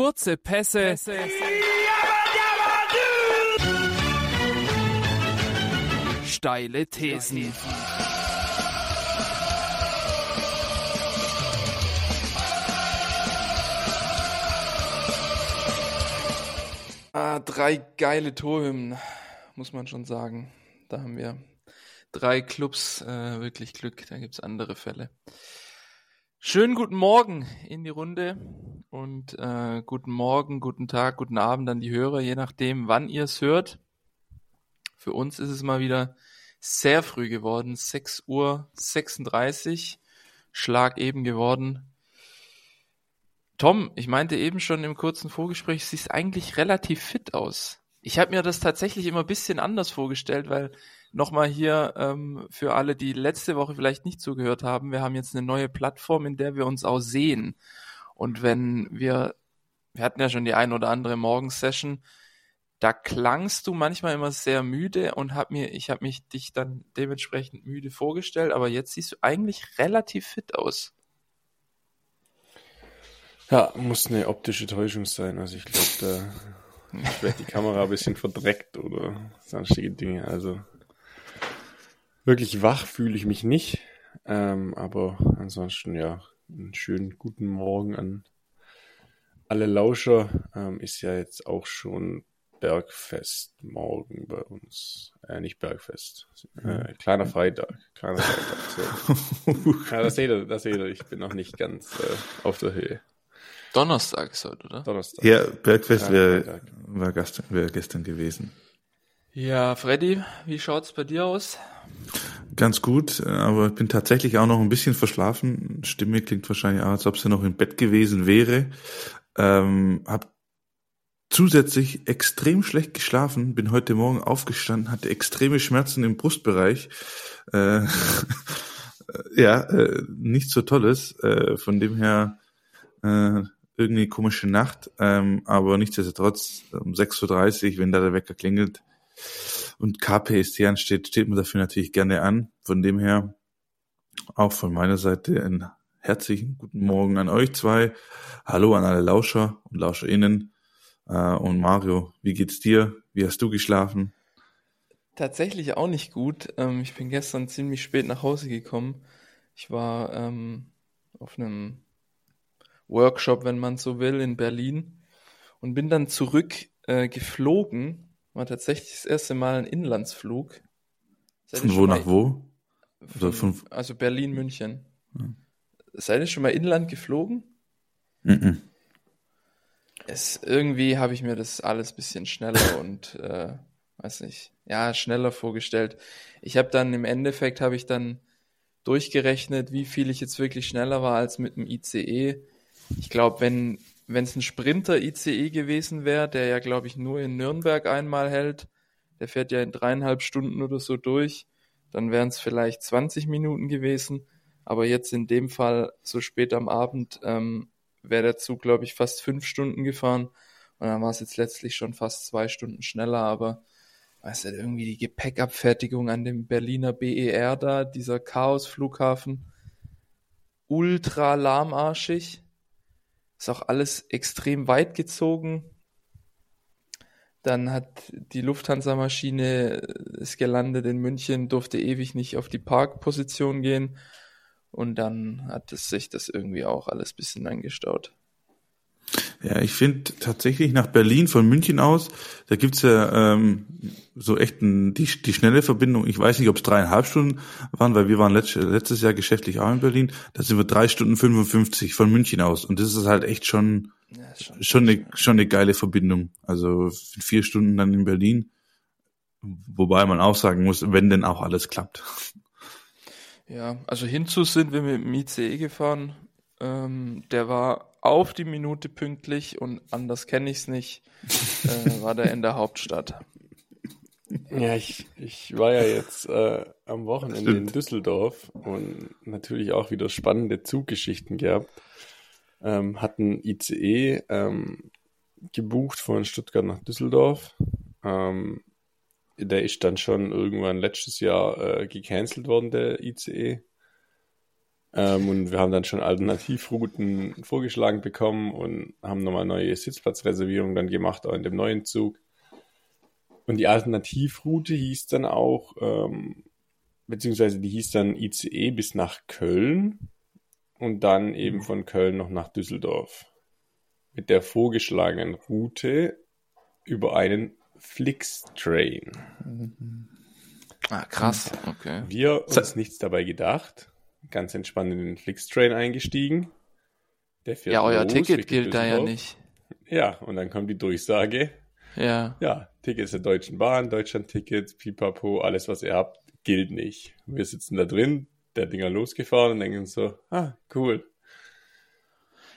Kurze Pässe. Steile Thesen. Ah, drei geile Torhymnen, muss man schon sagen. Da haben wir drei Clubs äh, wirklich Glück. Da gibt's andere Fälle. Schönen guten Morgen in die Runde und äh, guten Morgen, guten Tag, guten Abend an die Hörer, je nachdem, wann ihr es hört. Für uns ist es mal wieder sehr früh geworden, 6 Uhr 36, Schlag eben geworden. Tom, ich meinte eben schon im kurzen Vorgespräch, siehst eigentlich relativ fit aus. Ich habe mir das tatsächlich immer ein bisschen anders vorgestellt, weil nochmal hier ähm, für alle, die letzte Woche vielleicht nicht zugehört haben, wir haben jetzt eine neue Plattform, in der wir uns auch sehen. Und wenn wir, wir hatten ja schon die ein oder andere Morgensession, da klangst du manchmal immer sehr müde und hab mir, ich habe mich dich dann dementsprechend müde vorgestellt, aber jetzt siehst du eigentlich relativ fit aus. Ja, muss eine optische Täuschung sein. Also ich glaube, da wird die Kamera ein bisschen verdreckt oder sonstige Dinge. Also wirklich wach fühle ich mich nicht. Ähm, aber ansonsten ja, einen schönen guten Morgen an alle Lauscher. Ähm, ist ja jetzt auch schon Bergfest morgen bei uns. Äh, nicht Bergfest. Äh, kleiner Freitag. Kleiner Freitag. So. ja, das seht ihr, das seht ihr. Ich bin noch nicht ganz äh, auf der Höhe. Donnerstag ist heute, oder? Donnerstag. Ja, Bergfest wäre war gestern, wär gestern gewesen. Ja, Freddy, wie schaut's bei dir aus? Ganz gut, aber ich bin tatsächlich auch noch ein bisschen verschlafen. Stimme klingt wahrscheinlich auch, als ob sie noch im Bett gewesen wäre. Ähm, hab zusätzlich extrem schlecht geschlafen, bin heute Morgen aufgestanden, hatte extreme Schmerzen im Brustbereich. Äh, ja, äh, nichts so Tolles. Äh, von dem her äh, irgendwie komische Nacht, ähm, aber nichtsdestotrotz um 6.30 Uhr, wenn da der Wecker klingelt und KPST ansteht, steht man dafür natürlich gerne an. Von dem her auch von meiner Seite einen herzlichen guten Morgen an euch zwei. Hallo an alle Lauscher und LauscherInnen. Äh, und Mario, wie geht's dir? Wie hast du geschlafen? Tatsächlich auch nicht gut. Ähm, ich bin gestern ziemlich spät nach Hause gekommen. Ich war ähm, auf einem Workshop, wenn man so will, in Berlin und bin dann zurück äh, geflogen. War tatsächlich das erste Mal ein Inlandsflug. Von wo nach wo? Von. Also Berlin, München. Ja. Seid ihr schon mal inland geflogen? Mhm. Es, irgendwie habe ich mir das alles bisschen schneller und äh, weiß nicht, ja, schneller vorgestellt. Ich habe dann im Endeffekt habe ich dann durchgerechnet, wie viel ich jetzt wirklich schneller war als mit dem ICE. Ich glaube, wenn wenn es ein Sprinter-ICE gewesen wäre, der ja, glaube ich, nur in Nürnberg einmal hält, der fährt ja in dreieinhalb Stunden oder so durch, dann wären es vielleicht 20 Minuten gewesen. Aber jetzt in dem Fall, so spät am Abend, ähm, wäre der Zug, glaube ich, fast fünf Stunden gefahren. Und dann war es jetzt letztlich schon fast zwei Stunden schneller. Aber, weißt du, irgendwie die Gepäckabfertigung an dem Berliner BER da, dieser Chaos-Flughafen, ultra lahmarschig ist auch alles extrem weit gezogen. Dann hat die Lufthansa-Maschine ist gelandet in München, durfte ewig nicht auf die Parkposition gehen. Und dann hat es sich das irgendwie auch alles bisschen angestaut. Ja, ich finde tatsächlich nach Berlin von München aus, da gibt's ja ähm, so echt ein, die, die schnelle Verbindung. Ich weiß nicht, ob es dreieinhalb Stunden waren, weil wir waren letzt, letztes Jahr geschäftlich auch in Berlin. Da sind wir drei Stunden 55 von München aus. Und das ist halt echt schon, ja, schon, schon, eine, schon eine geile Verbindung. Also vier Stunden dann in Berlin. Wobei man auch sagen muss, wenn denn auch alles klappt. Ja, also hinzu sind wir mit dem ICE gefahren. Ähm, der war auf die Minute pünktlich und anders kenne ich es nicht, äh, war der in der Hauptstadt. Ja, ich, ich war ja jetzt äh, am Wochenende in Düsseldorf und natürlich auch wieder spannende Zuggeschichten gehabt. Ähm, hatten ICE ähm, gebucht von Stuttgart nach Düsseldorf. Ähm, der ist dann schon irgendwann letztes Jahr äh, gecancelt worden, der ICE. Ähm, und wir haben dann schon Alternativrouten vorgeschlagen bekommen und haben nochmal neue Sitzplatzreservierungen dann gemacht, auch in dem neuen Zug. Und die Alternativroute hieß dann auch, ähm, beziehungsweise die hieß dann ICE bis nach Köln und dann eben von Köln noch nach Düsseldorf. Mit der vorgeschlagenen Route über einen Flix-Train. Ah, krass. Okay. Wir uns nichts dabei gedacht. Ganz entspannt in den Flix-Train eingestiegen. Der fährt Ja, euer los Ticket gilt da ja nicht. Ja, und dann kommt die Durchsage. Ja. Ja, Tickets der Deutschen Bahn, Deutschland-Tickets, pipapo, alles, was ihr habt, gilt nicht. Wir sitzen da drin, der Dinger losgefahren und denken so, ah, cool.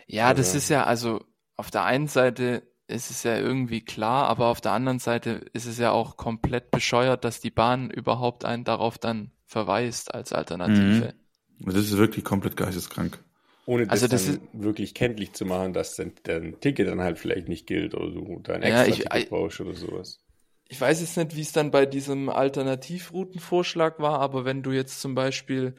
Ja, das Also- ist ja, also auf der einen Seite ist es ja irgendwie klar, aber auf der anderen Seite ist es ja auch komplett bescheuert, dass die Bahn überhaupt einen darauf dann verweist als Alternative. Das ist wirklich komplett geisteskrank. Ohne das, Also das dann wirklich kenntlich zu machen, dass dein, dein Ticket dann halt vielleicht nicht gilt oder du dein Ja, extra ich- Ticket brauchst oder sowas. Ich weiß jetzt nicht, wie es dann bei diesem Alternativroutenvorschlag war, aber wenn du jetzt zum Beispiel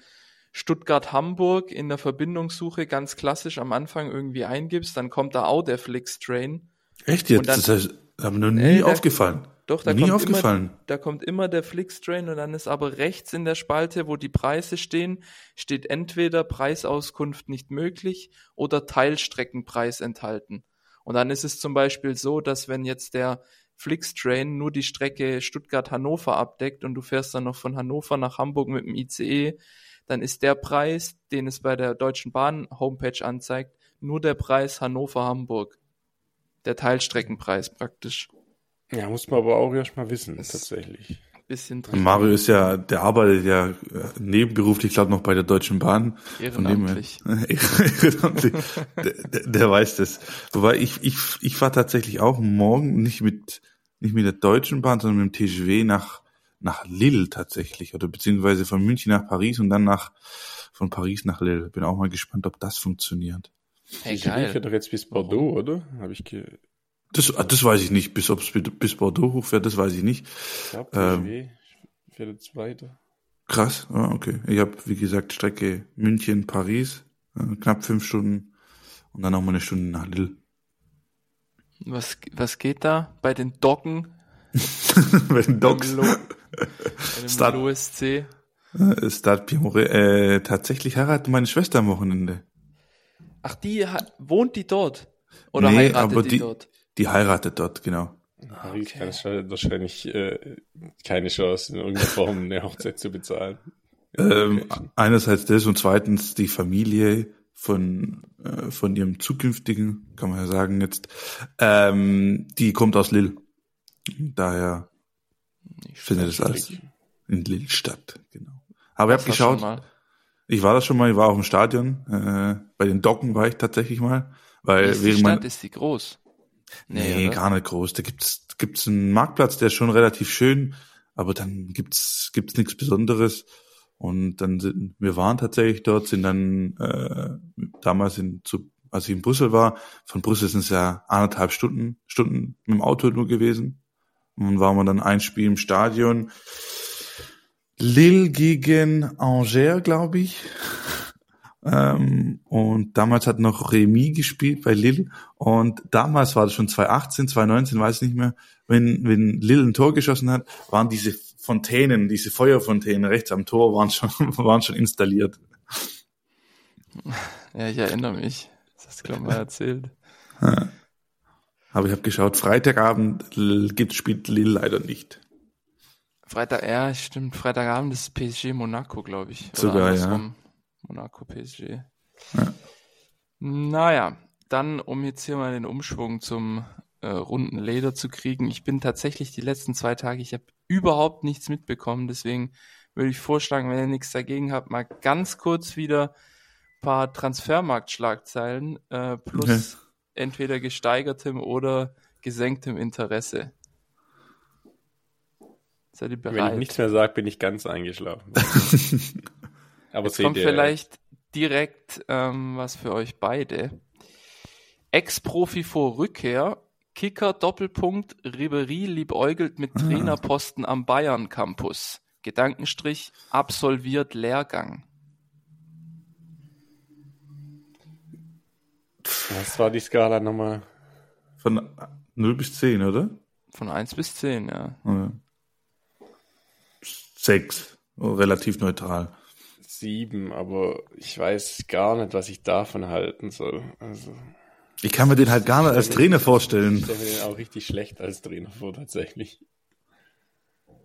Stuttgart-Hamburg in der Verbindungssuche ganz klassisch am Anfang irgendwie eingibst, dann kommt da auch der Flix-Train. Echt jetzt? Und dann- das heißt, aber noch nie der- aufgefallen. Doch, da nie kommt aufgefallen. Immer, da kommt immer der Flix-Train und dann ist aber rechts in der Spalte, wo die Preise stehen, steht entweder Preisauskunft nicht möglich oder Teilstreckenpreis enthalten. Und dann ist es zum Beispiel so, dass wenn jetzt der Flix-Train nur die Strecke Stuttgart-Hannover abdeckt und du fährst dann noch von Hannover nach Hamburg mit dem ICE, dann ist der Preis, den es bei der Deutschen Bahn Homepage anzeigt, nur der Preis Hannover-Hamburg. Der Teilstreckenpreis praktisch. Ja, muss man aber auch erst mal wissen, Das- tatsächlich. Bisschen drin. Mario ist ja, der arbeitet ja äh, nebenberuflich, glaube noch bei der Deutschen Bahn. Von dem Ehrenamtlich. Ehrenamtlich. der, der, weiß das. Wobei ich, ich, ich fahre tatsächlich auch morgen nicht mit, nicht mit der Deutschen Bahn, sondern mit dem TGV nach, nach Lille tatsächlich. Oder beziehungsweise von München nach Paris und dann nach, von Paris nach Lille. Bin auch mal gespannt, ob das funktioniert. Hey, Ich fährt geil. doch jetzt bis Bordeaux, oder? Habe ich ge Das, das weiß ich nicht. Bis, ob es bis Bordeaux hochfährt, das weiß ich nicht. glaube, Ähm. TGV fährt jetzt weiter. Krass, ah, okay. Ich habe, wie gesagt, Strecke München, Paris, äh, knapp fünf Stunden und dann nochmal eine Stunde nach Lille. Was, was geht da bei den Docken? Bei den Lo- bei dem Start- LOSC? Äh, Stade Pimore. Äh, tatsächlich heiratet meine Schwester am Wochenende. Ach, die wohnt die dort? Oder Nee, heiratet aber die, die- dort? Die heiratet dort, genau. Ah, okay. du wahrscheinlich äh, keine Chance, in irgendeiner Form eine Hochzeit zu bezahlen. Ähm, einerseits das und zweitens die Familie von, äh, von ihrem zukünftigen, kann man ja sagen jetzt, ähm, die kommt aus Lille. Daher findet es schlecht. alles in Lille statt, genau. Aber ich habe Das geschaut, mal. Ich war da schon mal, ich war auch im Stadion. Äh, bei den Docken war ich tatsächlich mal. Wie Weil ist die Stadt? mein, Ist die groß? Nee, oder? gar nicht groß. Da gibt's gibt's einen Marktplatz, der ist schon relativ schön, aber dann gibt's gibt's nichts Besonderes. Und dann sind wir waren tatsächlich dort, sind dann äh, damals in zu als ich in Brüssel war, von Brüssel sind es ja anderthalb Stunden Stunden mit dem Auto nur gewesen. Und dann waren wir dann ein Spiel im Stadion. Lille gegen Angers, glaube ich. Ähm, und damals hat noch Remy gespielt bei Lille. Und damals war das schon 2018, 2019, weiß nicht mehr. Wenn, wenn Lille ein Tor geschossen hat, waren diese Fontänen, diese Feuerfontänen rechts am Tor waren schon, waren schon installiert. Ja, ich erinnere mich. Das hast du, glaube ich, mal erzählt. Aber ich habe geschaut, Freitagabend l- gibt, spielt Lille leider nicht. Freitag, ja, stimmt. Freitagabend ist PSG Monaco, glaube ich. Sogar, ja. Monaco PSG. Ja. Naja, dann, um jetzt hier mal den Umschwung zum äh, runden Leder zu kriegen. Ich bin tatsächlich die letzten zwei Tage, ich habe überhaupt nichts mitbekommen. Deswegen würde ich vorschlagen, wenn ihr nichts dagegen habt, mal ganz kurz wieder ein paar Transfermarktschlagzeilen äh, plus Okay. entweder gesteigertem oder gesenktem Interesse. Seid ihr bereit? Wenn ich nichts mehr sage, bin ich ganz eingeschlafen. Aber Jetzt kommt vielleicht direkt ähm, was für euch beide. Ex-Profi vor Rückkehr, Kicker Doppelpunkt, Ribery liebäugelt mit Ah. Trainerposten am Bayern Campus. Gedankenstrich, absolviert Lehrgang. Was war die Skala nochmal? Von 0 bis 10, oder? Von 1 bis 10, ja. Ja. Sechs. Oh, relativ neutral. Sieben, aber ich weiß gar nicht, was ich davon halten soll. Also, Ich kann mir den halt gar nicht als Trainer ich vorstellen. stelle mir den auch richtig schlecht als Trainer vor, tatsächlich.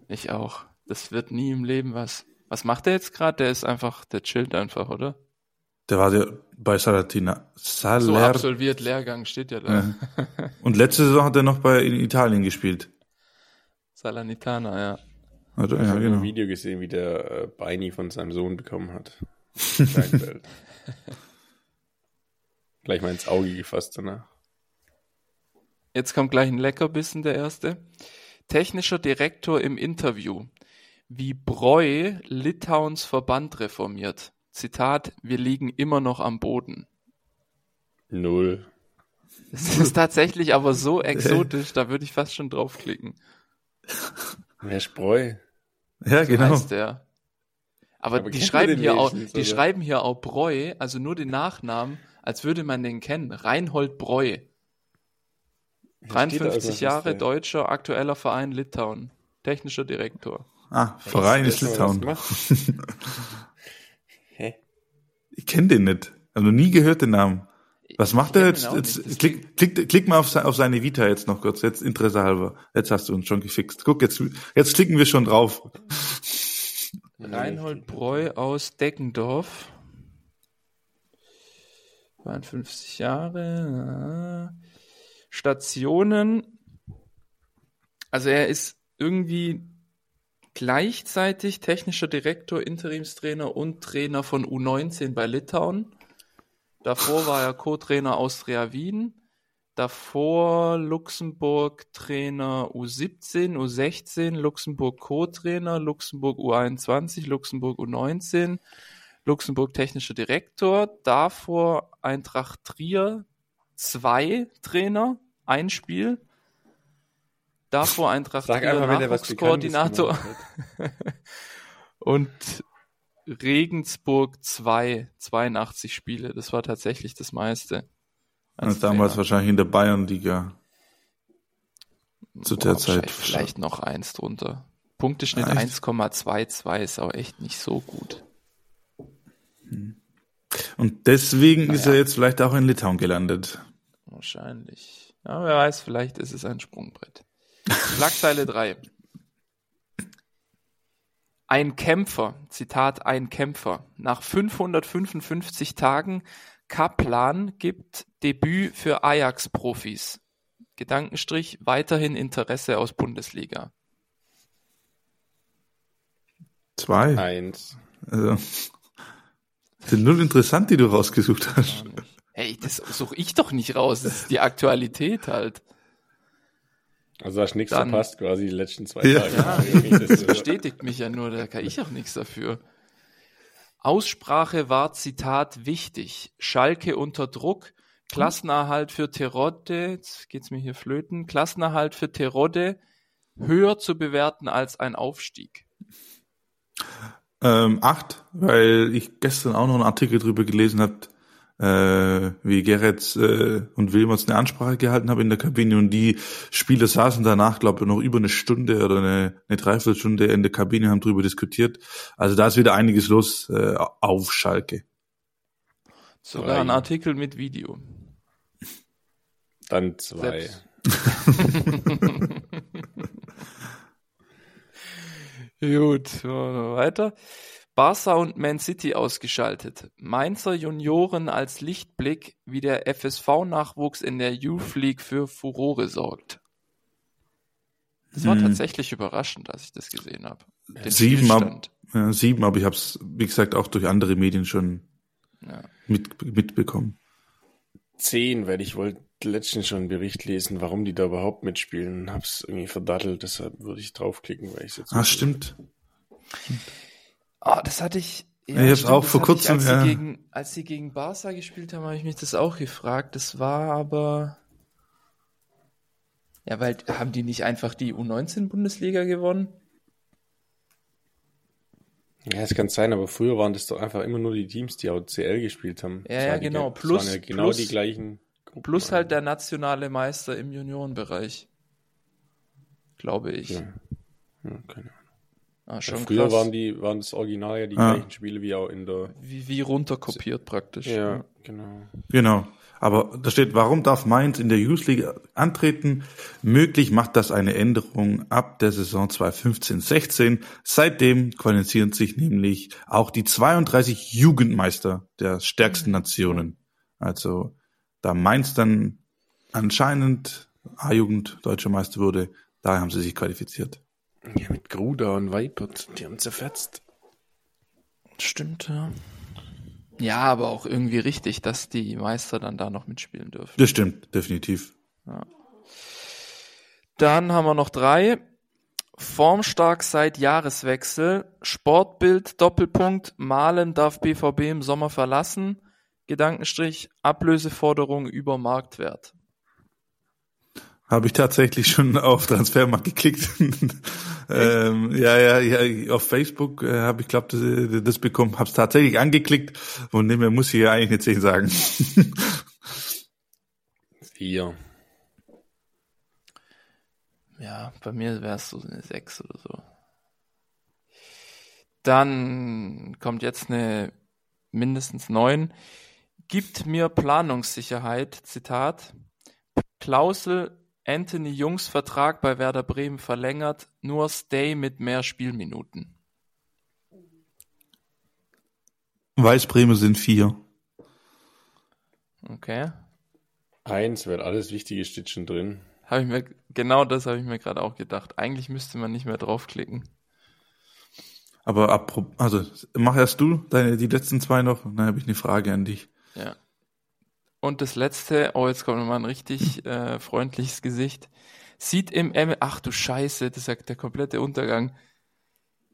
Ich auch. Das wird nie im Leben was. Was macht der jetzt gerade? Der ist einfach, der chillt einfach, oder? Der war ja bei Salatina. So Saler absolviert Lehrgang steht ja da. Ja. Und letzte Saison hat er noch bei in Italien gespielt. Salernitana, ja. Oder? Ich Ja, habe ein genau. Video gesehen, wie der äh, Beini von seinem Sohn bekommen hat. Gleich mal ins Auge gefasst danach. Jetzt kommt gleich ein Leckerbissen, der erste. Technischer Direktor im Interview. Wie Breu Litauens Verband reformiert. Zitat, wir liegen immer noch am Boden. Null. Das ist tatsächlich aber so exotisch, da würde ich fast schon draufklicken. Wer Spreu? Ja, So genau. heißt der. Aber, Aber die schreiben hier auch, die schreiben hier auch Breu, also nur den Nachnamen, als würde man den kennen. Reinhold Breu. steht da 53 irgendwas, Jahre, Deutscher, aktueller Verein Litauen. Technischer Direktor. Ah, Verein ist was Litauen. Hä? Ich kenne den nicht. Habe noch nie gehört den Namen. Was macht er kenn jetzt? jetzt klick, klick, klick mal auf, auf seine Vita jetzt noch kurz. Jetzt Interesse halber. Jetzt hast du uns schon gefixt. Guck, jetzt, jetzt klicken wir schon drauf. Reinhold Breu aus Deckendorf. 52 Jahre. äh, Stationen. Also er ist irgendwie gleichzeitig technischer Direktor, Interimstrainer und Trainer von U19 bei Litauen. Davor war er Co-Trainer Austria Wien. Davor Luxemburg Trainer U17, U16, Luxemburg Co-Trainer, Luxemburg U21, Luxemburg U19, Luxemburg technischer Direktor. Davor Eintracht Trier zwei Trainer, ein Spiel. Davor Eintracht Sag Trier einfach, Nachwuchskoordinator hat. und Regensburg 2, 82 Spiele. Das war tatsächlich das meiste. als damals wahrscheinlich in der Bayernliga. zu der Boah, Zeit. wahrscheinlich Vielleicht noch eins drunter. Punkteschnitt Ja, echt? 1,22 ist auch echt nicht so gut. Und deswegen ist Naja. er jetzt vielleicht auch in Litauen gelandet. Wahrscheinlich. Ja, wer weiß, vielleicht ist es ein Sprungbrett. Schlagzeile 3. Ein Kämpfer, Zitat, ein Kämpfer. Nach 555 Tagen Kaplan gibt Debüt für Ajax-Profis. Gedankenstrich, weiterhin Interesse aus Bundesliga. Zwei. Eins. Also, sind null interessant, die du rausgesucht hast. Hey, das suche ich doch nicht raus. Das ist die Aktualität halt. Also hast nichts Dann- verpasst, quasi die letzten zwei Ja. Tage. Ja, das bestätigt mich ja nur, da kann ich auch nichts dafür. Aussprache war Zitat wichtig. Schalke unter Druck. Klassenerhalt für Terodde, jetzt geht's mir hier flöten, Klassenerhalt für Terodde höher zu bewerten als ein Aufstieg. Ähm, acht, weil ich gestern auch noch einen Artikel drüber gelesen habe, äh, wie Gerrits äh, und Wilmots eine Ansprache gehalten haben in der Kabine und die Spieler saßen danach, glaube ich, noch über eine Stunde oder eine, eine Dreiviertelstunde in der Kabine, haben drüber diskutiert. Also da ist wieder einiges los äh, auf Schalke. Sogar ein Artikel mit Video. Dann zwei. Gut, weiter. Barca und Man City ausgeschaltet. Mainzer Junioren als Lichtblick, wie der FSV-Nachwuchs in der Youth League für Furore sorgt. Das war Hm. tatsächlich überraschend, als ich das gesehen habe. Den Sieben, ab, ja, sieben, aber ich habe es, wie gesagt, auch durch andere Medien schon Ja. mit, mitbekommen. Zehn, weil ich wollte letztens schon einen Bericht lesen, warum die da überhaupt mitspielen. Hab's irgendwie verdattelt, deshalb würde ich draufklicken, weil ich jetzt. Ah, stimmt. Ah, das hatte ich. ich hab's auch vor kurzem, Ich, als, ja. sie gegen, als sie gegen Barca gespielt haben, habe ich mich das auch gefragt. Das war aber. Ja, weil haben die nicht einfach die U19-Bundesliga gewonnen? Ja, es kann sein, aber früher waren das doch einfach immer nur die Teams, die auch CL gespielt haben. Ja, ja, die- genau. das Plus- waren ja genau plus- die gleichen Gruppen. Plus halt der nationale Meister im Juniorenbereich. Glaube ich. Ja. Ja, keine Ahnung. Ah, schon Früher krass. waren die, waren das Original ja die Ah. gleichen Spiele wie auch in der. wie, wie runterkopiert praktisch. Ja, genau. Genau. Aber da steht, warum darf Mainz in der Youth League antreten? Möglich macht das eine Änderung ab der Saison 2015-16. Seitdem qualifizieren sich nämlich auch die 32 Jugendmeister der stärksten Nationen. Also da Mainz dann anscheinend A-Jugend deutscher Meister wurde, da haben sie sich qualifiziert. Ja, mit Gruda und Weipert, die haben zerfetzt. Stimmt, ja. Ja, aber auch irgendwie richtig, dass die Meister dann da noch mitspielen dürfen. Das stimmt, definitiv. Dann haben wir noch drei. Formstark seit Jahreswechsel. Sportbild, Doppelpunkt. Malen darf BVB im Sommer verlassen. Gedankenstrich, Ablöseforderung über Marktwert. Habe ich tatsächlich schon auf Transfermarkt geklickt. ähm, ja, ja, ja, auf Facebook äh, habe ich glaube das, das bekommen, habe es tatsächlich angeklickt und dem her muss ich ja eigentlich eine 10 sagen. Vier. Ja, bei mir wäre es so eine 6 oder so. Dann kommt jetzt eine mindestens 9. Gibt mir Planungssicherheit, Zitat. Klausel, Anthony Jungs Vertrag bei Werder Bremen verlängert, nur Stay mit mehr Spielminuten. Weißbreme sind vier. Okay. Eins wird alles wichtige Stitchen drin. Habe ich mir, genau das habe ich mir gerade auch gedacht. Eigentlich müsste man nicht mehr draufklicken. Aber also mach erst du deine die letzten zwei noch, dann habe ich eine Frage an dich. Ja. Und das letzte, oh, jetzt kommt nochmal ein richtig äh, freundliches Gesicht. Sieht im M, ach du Scheiße, das ist ja der komplette Untergang.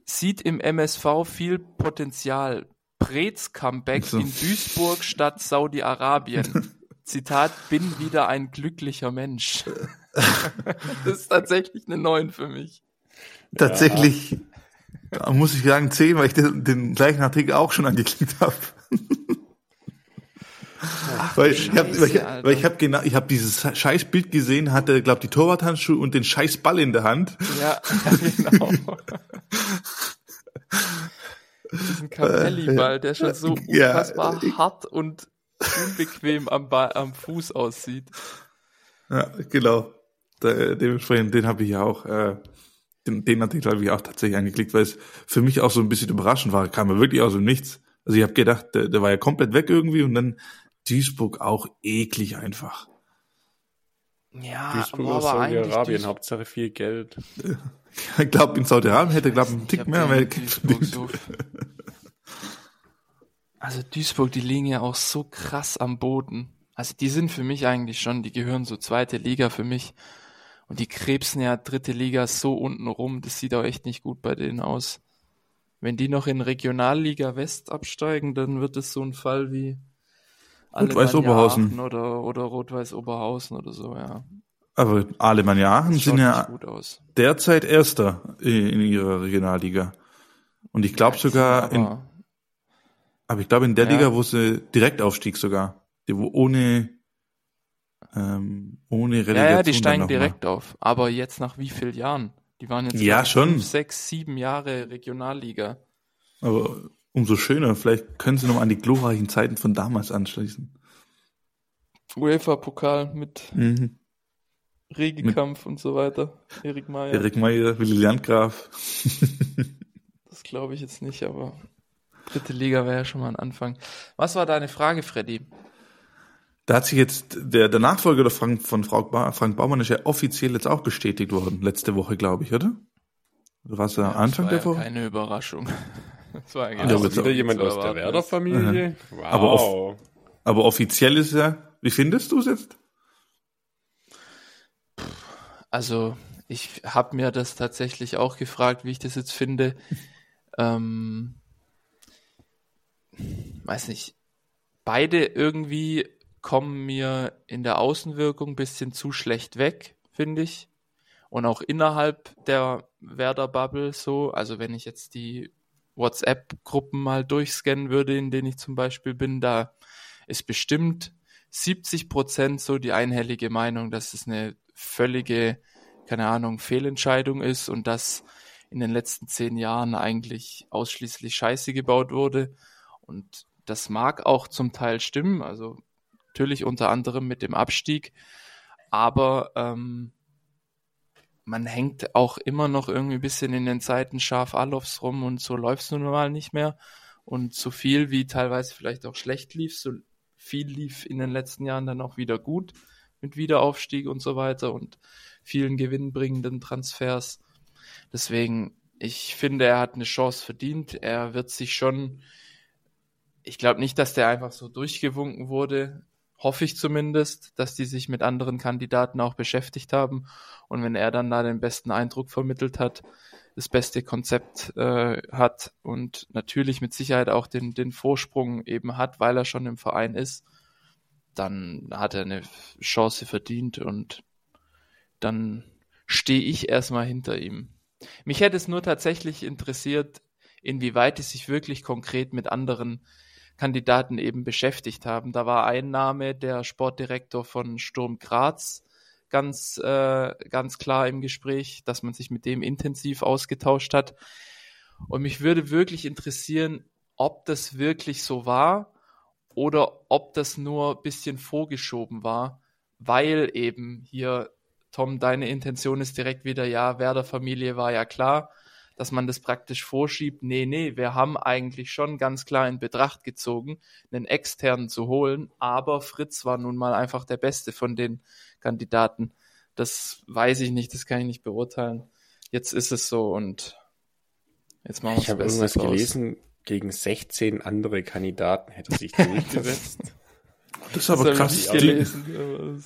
Sieht im MSV viel Potenzial. Prez Comeback So. in Duisburg statt Saudi-Arabien. Zitat, bin wieder ein glücklicher Mensch. das ist tatsächlich eine 9 für mich. Tatsächlich da muss ich sagen 10, weil ich den, den gleichen Artikel auch schon angeklickt habe. Weil ich habe Scheiße, weil ich, Alter. weil ich hab genau, ich habe dieses scheiß Bild gesehen, hatte glaube die Torwarthandschuhe und den scheiß Ball in der Hand. Ja, genau. Diesen Capelli-Ball, der schon so Ja, unfassbar ich- hart und unbequem am, Ball, am Fuß aussieht. Ja, genau. Da, dementsprechend, den habe ich ja auch, äh, den, den Artikel habe ich auch tatsächlich angeklickt, weil es für mich auch so ein bisschen überraschend war. Kam mir wirklich aus dem Nichts. Also ich habe gedacht, der, der war ja komplett weg irgendwie und dann Duisburg auch eklig einfach. Ja, Duisburg aber, aus Saudi-Arabien, Hauptsache viel Geld. Ich glaube, in Saudi-Arabien hätte, glaube ich, einen Tick mehr. Weil, Duisburg so also Duisburg, die liegen ja auch so krass am Boden. Also die sind für mich eigentlich schon, die gehören so zweite Liga für mich. Und die krebsen ja dritte Liga so unten rum, das sieht auch echt nicht gut bei denen aus. Wenn die noch in Regionalliga West absteigen, dann wird es so ein Fall wie Rot-Weiß Oberhausen. Oder, oder Rot-Weiß Oberhausen oder so, ja. aber Alemannia Aachen sind ja nicht gut aus. derzeit Erster in, ihrer Regionalliga. Und ich glaube Ja, sogar, in, aber- aber ich glaube in der Ja. Liga, wo sie Direktaufstieg sogar, die wo ohne, ähm, ohne Relegation Ja, ja, die steigen noch mal. direkt auf. Aber jetzt nach wie vielen Jahren? Die waren jetzt Ja, schon. fünf, sechs, sieben Jahre Regionalliga. Aber umso schöner, vielleicht können sie noch an die glorreichen Zeiten von damals anschließen. UEFA-Pokal mit Mhm. Regenkampf und so weiter. Erik Meyer. Erik Meyer, Willi Landgraf. Das glaube ich jetzt nicht, aber dritte Liga wäre ja schon mal ein Anfang. Was war deine Frage, Freddy? Da hat sich jetzt der, der Nachfolger Frank, von Frank, ba Frank Baumann ist ja offiziell jetzt auch bestätigt worden, letzte Woche, glaube ich, oder? Oder war es ja Anfang der ja Woche? keine Überraschung. Das war genau aber Also so wieder jemand aus der erwarten. Werder-Familie? Wow. Aber auf- Aber offiziell ist ja, wie findest du es jetzt? Also, ich habe mir das tatsächlich auch gefragt, wie ich das jetzt finde. ähm, weiß nicht. Beide irgendwie kommen mir in der Außenwirkung ein bisschen zu schlecht weg, finde ich. Und auch innerhalb der Werder-Bubble so. Also, wenn ich jetzt die WhatsApp-Gruppen mal durchscannen würde, in denen ich zum Beispiel bin, da ist bestimmt 70 Prozent so die einhellige Meinung, dass es eine völlige, keine Ahnung, Fehlentscheidung ist und dass in den letzten zehn Jahren eigentlich ausschließlich Scheiße gebaut wurde. Und das mag auch zum Teil stimmen, also natürlich unter anderem mit dem Abstieg, aber ähm, man hängt auch immer noch irgendwie ein bisschen in den Zeiten scharf Alofs rum und so läuft's nun mal nicht mehr. Und so viel wie teilweise vielleicht auch schlecht lief, so viel lief in den letzten Jahren dann auch wieder gut mit Wiederaufstieg und so weiter und vielen gewinnbringenden Transfers. Deswegen, ich finde, er hat eine Chance verdient. Er wird sich schon, ich glaube nicht, dass der einfach so durchgewunken wurde hoffe ich zumindest, dass die sich mit anderen Kandidaten auch beschäftigt haben. Und wenn er dann da den besten Eindruck vermittelt hat, das beste Konzept äh, hat und natürlich mit Sicherheit auch den, den Vorsprung eben hat, weil er schon im Verein ist, dann hat er eine Chance verdient und dann stehe ich erstmal hinter ihm. Mich hätte es nur tatsächlich interessiert, inwieweit es sich wirklich konkret mit anderen Kandidaten eben beschäftigt haben. Da war ein Name, der Sportdirektor von Sturm Graz, ganz, äh, ganz klar im Gespräch, dass man sich mit dem intensiv ausgetauscht hat. Und mich würde wirklich interessieren, ob das wirklich so war oder ob das nur ein bisschen vorgeschoben war, weil eben hier, Tom, deine Intention ist direkt wieder, ja, Werder-Familie war ja klar dass man das praktisch vorschiebt. Nee, nee, wir haben eigentlich schon ganz klar in Betracht gezogen, einen externen zu holen, aber Fritz war nun mal einfach der beste von den Kandidaten. Das weiß ich nicht, das kann ich nicht beurteilen. Jetzt ist es so und jetzt machen wir Ich habe irgendwas draus. gelesen, gegen 16 andere Kandidaten hätte sich durchgesetzt. das ist aber das krass gelesen.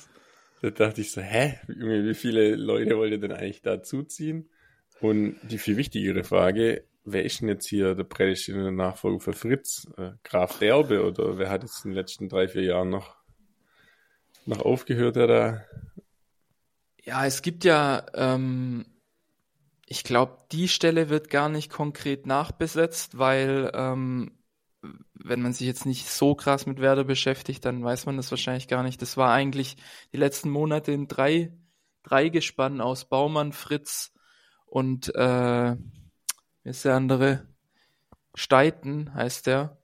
Da dachte ich so, hä? Wie viele Leute wollt ihr denn eigentlich dazuziehen? Und die viel wichtigere Frage, wer ist denn jetzt hier der prädestinierte Nachfolger für Fritz? Äh, Graf Derbe oder wer hat jetzt in den letzten drei, vier Jahren noch, noch aufgehört, der da? Ja, es gibt ja, ähm, ich glaube, die Stelle wird gar nicht konkret nachbesetzt, weil ähm, wenn man sich jetzt nicht so krass mit Werder beschäftigt, dann weiß man das wahrscheinlich gar nicht. Das war eigentlich die letzten Monate in drei, drei Gespannen aus Baumann, Fritz, und äh, wie ist der andere? Steiten heißt der.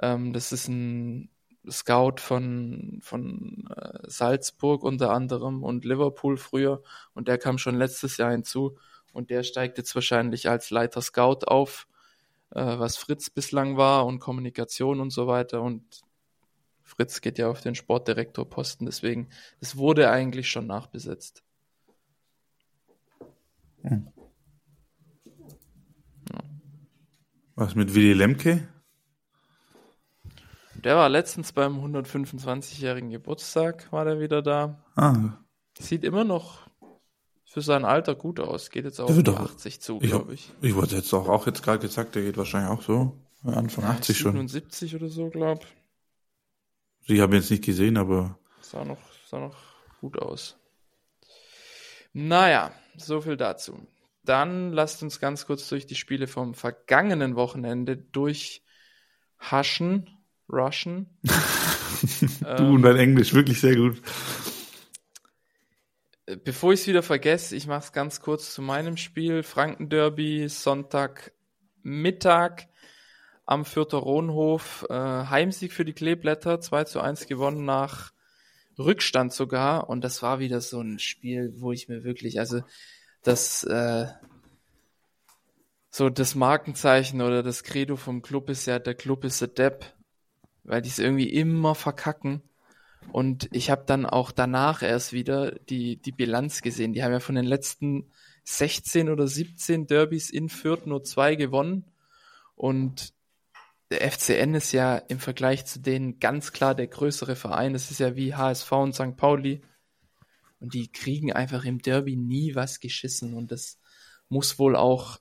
Ähm, das ist ein Scout von, von äh, Salzburg unter anderem und Liverpool früher und der kam schon letztes Jahr hinzu und der steigt jetzt wahrscheinlich als Leiter Scout auf, äh, was Fritz bislang war und Kommunikation und so weiter und Fritz geht ja auf den Sportdirektorposten, deswegen, es wurde eigentlich schon nachbesetzt. Hm. Was mit Willy Lemke? Der war letztens beim 125-jährigen Geburtstag, war der wieder da. Ah. Sieht immer noch für sein Alter gut aus. Geht jetzt auch um 80 zu, glaube ich. Ich wollte jetzt auch, auch jetzt gerade gesagt, der geht wahrscheinlich auch so. Anfang ja, 80 schon. 77 oder so, glaube Sie haben jetzt nicht gesehen, aber. Sah noch, sah noch gut aus. Naja, so viel dazu. Dann lasst uns ganz kurz durch die Spiele vom vergangenen Wochenende durchhaschen. Rushen. du ähm, und dein Englisch, wirklich sehr gut. Äh, bevor ich es wieder vergesse, ich mache es ganz kurz zu meinem Spiel. Franken-Derby, Sonntag Mittag am Fürther Rohnhof. Äh, Heimsieg für die Kleeblätter, 2 zu 1 gewonnen nach Rückstand sogar. Und das war wieder so ein Spiel, wo ich mir wirklich, also das äh, so das Markenzeichen oder das Credo vom Club ist ja, der Club ist a Depp, weil die es irgendwie immer verkacken. Und ich habe dann auch danach erst wieder die, die Bilanz gesehen. Die haben ja von den letzten 16 oder 17 Derbys in Fürth nur zwei gewonnen. Und der FCN ist ja im Vergleich zu denen ganz klar der größere Verein. Das ist ja wie HSV und St. Pauli. Und die kriegen einfach im Derby nie was geschissen. Und das muss wohl auch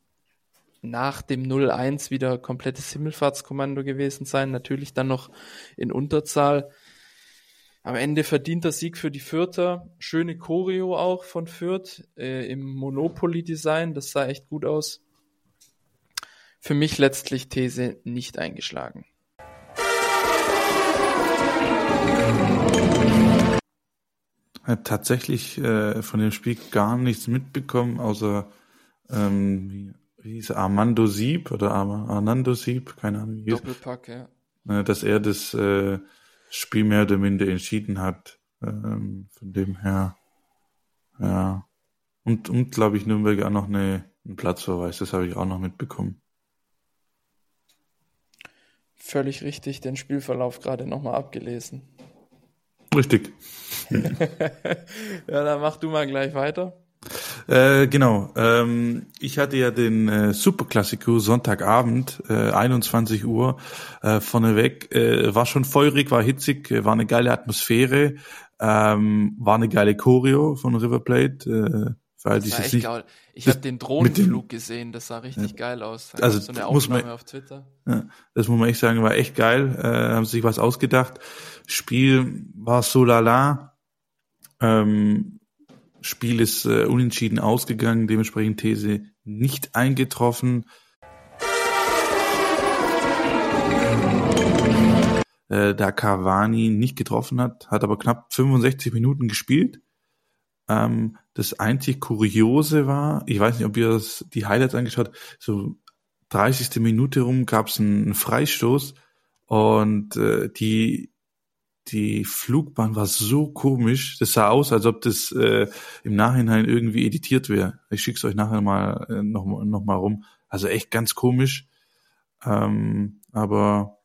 nach dem 0-1 wieder komplettes Himmelfahrtskommando gewesen sein. Natürlich dann noch in Unterzahl. Am Ende verdienter Sieg für die Fürther. Schöne Choreo auch von Fürth äh, im Monopoly-Design. Das sah echt gut aus. Für mich letztlich These nicht eingeschlagen. Habe tatsächlich äh, von dem Spiel gar nichts mitbekommen, außer ähm, wie, wie hieß er, Armando Sieb oder Ar Arnando Sieb, keine Ahnung, wie hieß, Doppelpack, ja. äh, dass er das äh, Spiel mehr oder minder entschieden hat. Ähm, von dem her, ja. Und, und glaube ich, Nürnberg auch noch eine, einen Platzverweis, das habe ich auch noch mitbekommen. Völlig richtig, den Spielverlauf gerade nochmal abgelesen. Richtig. ja, dann mach du mal gleich weiter. Äh, genau. Ähm, ich hatte ja den äh, Superklassiko Sonntagabend, äh, 21 Uhr, äh, vorneweg. Äh, war schon feurig, war hitzig, äh, war eine geile Atmosphäre, ähm, war eine geile Choreo von River Plate. Äh, weil Das war ich echt nicht, geil. Ich habe den Drohnenflug gesehen, das sah richtig geil aus. Da Also, so eine muss man- Aufnahme auf Twitter. Ja, das muss man echt sagen, war echt geil. Äh, haben sich was ausgedacht. Spiel war so lala. Ähm, Spiel ist äh, unentschieden ausgegangen, dementsprechend These nicht eingetroffen. Äh, da Cavani nicht getroffen hat, hat aber knapp 65 Minuten gespielt. Ähm, das einzig Kuriose war, ich weiß nicht, ob ihr das, die Highlights angeschaut, habt, so 30. Minute rum gab es einen Freistoß und äh, die die Flugbahn war so komisch. Das sah aus, als ob das äh, im Nachhinein irgendwie editiert wäre. Ich schick's euch nachher mal äh, noch, noch mal rum. Also echt ganz komisch. Ähm, aber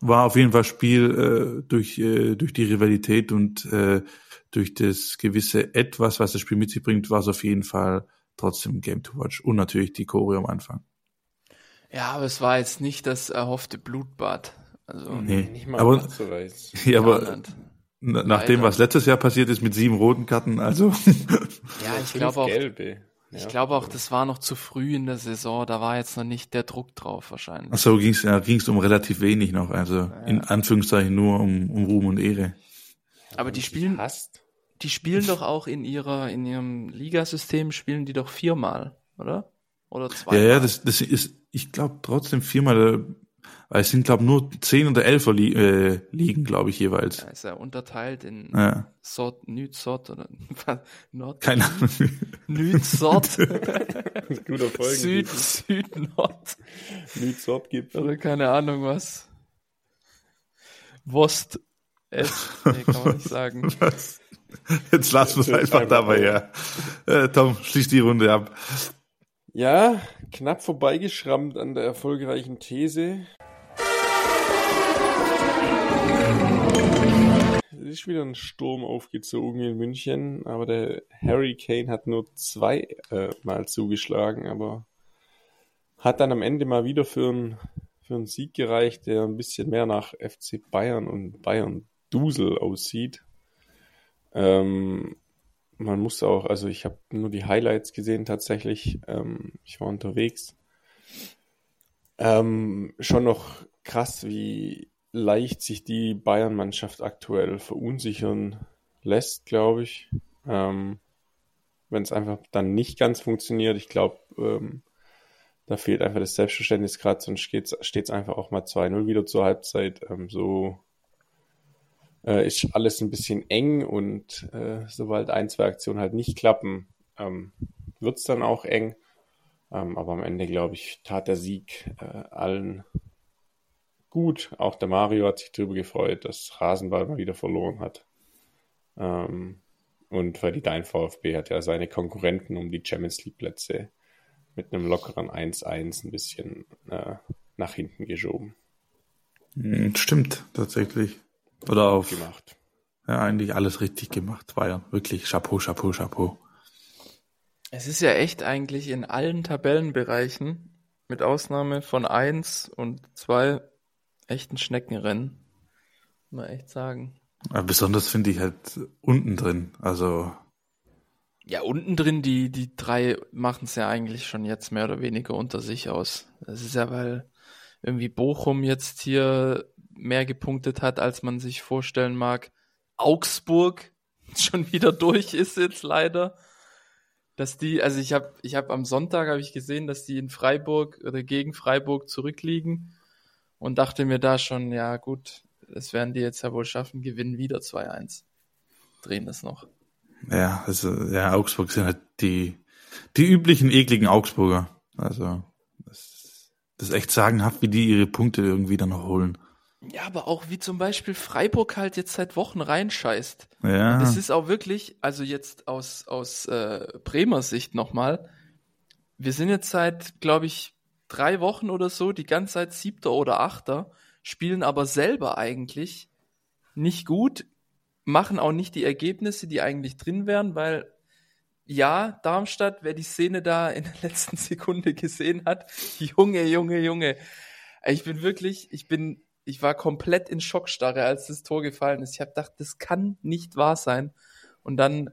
war auf jeden Fall Spiel äh, durch äh, durch die Rivalität und äh, durch das gewisse Etwas, was das Spiel mit sich bringt, war es auf jeden Fall trotzdem Game to Watch und natürlich die Choreo am Anfang. Ja, aber es war jetzt nicht das erhoffte Blutbad. Also, Nee. Nicht mal Aber-. Ja, aber. Na- Nach dem, was letztes Jahr passiert ist mit sieben roten Karten, also Ja, ich glaube auch, Gelbe. ich Ja. glaube auch, das war noch zu früh in der Saison. Da war jetzt noch nicht der Druck drauf wahrscheinlich. ach so ging's ja, ging's um relativ wenig noch, also in Anführungszeichen nur um, um Ruhm und Ehre. Aber die spielen, die spielen doch auch in ihrer, in ihrem Ligasystem spielen die doch viermal, oder? Oder Ja, zweimal? ja, das, das ist, ich glaube trotzdem viermal, weil es sind glaube nur zehn oder elf li äh, liegen, glaube ich jeweils. Da ist er unterteilt in Ja, Sort, Nüt, Sort oder Nord, keine Ahnung. Nüt, Sort, Guter Folgen. Süd, Süd, Nord Nützort gibt. oder keine Ahnung was. Wurst, F, nee, kann man nicht sagen. Jetzt lassen wir es einfach dabei, ja. Äh, Tom, schließ die Runde ab. Ja, knapp vorbeigeschrammt an der erfolgreichen These. Es ist wieder ein Sturm aufgezogen in München, aber der Harry Kane hat nur zwei äh, Mal zugeschlagen, aber hat dann am Ende mal wieder für einen für einen Sieg gereicht, der ein bisschen mehr nach FC Bayern und Bayern Dusel aussieht. Ähm, man muss auch, also ich habe nur die Highlights gesehen tatsächlich. Ähm, ich war unterwegs. Ähm, schon noch krass, wie leicht sich die Bayern-Mannschaft aktuell verunsichern lässt, glaube ich. Ähm, Wenn es einfach dann nicht ganz funktioniert, ich glaube, ähm, da fehlt einfach das Selbstverständnis gerade, sonst steht es einfach auch mal 2-0 wieder zur Halbzeit. Ähm, so äh, ist alles ein bisschen eng und äh, sobald ein, zwei Aktionen halt nicht klappen, ähm, wird es dann auch eng. Ähm, aber am Ende, glaube ich, tat der Sieg äh, allen gut. Auch der Mario hat sich darüber gefreut, dass Rasenball mal wieder verloren hat. Ähm, und weil die Dein VfB hat ja seine Konkurrenten um die Champions League Plätze mit einem lockeren 1-1 ein bisschen äh, nach hinten geschoben Hm, Stimmt, tatsächlich. Oder auf, gemacht. ja, eigentlich alles richtig gemacht. War ja wirklich Chapeau, Chapeau, Chapeau. Es ist ja echt eigentlich in allen Tabellenbereichen, mit Ausnahme von 1 und 2, echt ein Schneckenrennen. Muss man echt sagen. Aber besonders finde ich halt unten drin. Also, Ja, unten drin, die, die drei machen es ja eigentlich schon jetzt mehr oder weniger unter sich aus. Das ist ja, weil irgendwie Bochum jetzt hier mehr gepunktet hat, als man sich vorstellen mag. Augsburg schon wieder durch ist jetzt leider. dass die, also ich habe ich hab am Sonntag habe ich gesehen, dass die in Freiburg oder gegen Freiburg zurückliegen und dachte mir da schon, ja gut, das werden die jetzt ja wohl schaffen, gewinnen wieder 2-1. Drehen das noch. Ja, also ja, Augsburg sind halt die die üblichen ekligen Augsburger. Also das, das ist echt sagenhaft, wie die ihre Punkte irgendwie dann noch holen. Ja, aber auch wie zum Beispiel Freiburg halt jetzt seit Wochen reinscheißt. Ja. Es ist auch wirklich, also jetzt aus, aus äh, Bremer Sicht nochmal, wir sind jetzt seit, glaube ich, drei Wochen oder so die ganze Zeit Siebter oder Achter, spielen aber selber eigentlich nicht gut, machen auch nicht die Ergebnisse, die eigentlich drin wären, weil ja, Darmstadt, wer die Szene da in der letzten Sekunde gesehen hat, Junge, Junge, Junge. Ich bin wirklich, ich bin, ich war komplett in Schockstarre, als das Tor gefallen ist. Ich habe gedacht, das kann nicht wahr sein. Und dann,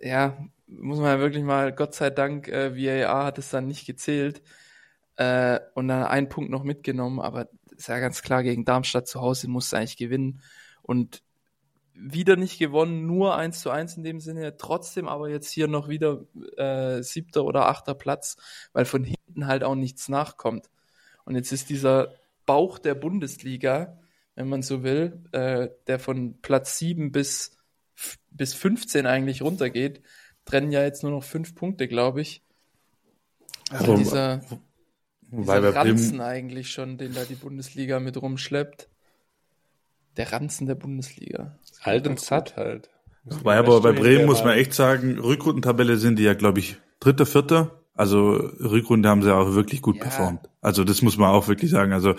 ja, muss man ja wirklich mal, Gott sei Dank, äh, VAR hat es dann nicht gezählt äh, und dann einen Punkt noch mitgenommen, aber ist ja ganz klar, gegen Darmstadt zu Hause musste eigentlich gewinnen und wieder nicht gewonnen, nur eins zu eins in dem Sinne, trotzdem aber jetzt hier noch wieder äh, siebter oder achter Platz, weil von hinten halt auch nichts nachkommt. Und jetzt ist dieser Bauch der Bundesliga, wenn man so will, äh, der von Platz sieben bis, bis 15 eigentlich runtergeht, trennen ja jetzt nur noch fünf Punkte, glaube ich. Also Aber- dieser, Weil dieser bei Bremen, Ranzen eigentlich schon, den da die Bundesliga mit rumschleppt. Der Ranzen der Bundesliga. Alt und satt halt. Wobei aber bei Bremen muss man echt sagen, Rückrundentabelle sind die ja, glaube ich, dritter, vierter. Also Rückrunde haben sie auch wirklich gut Ja. performt. Also das muss man auch wirklich sagen. Also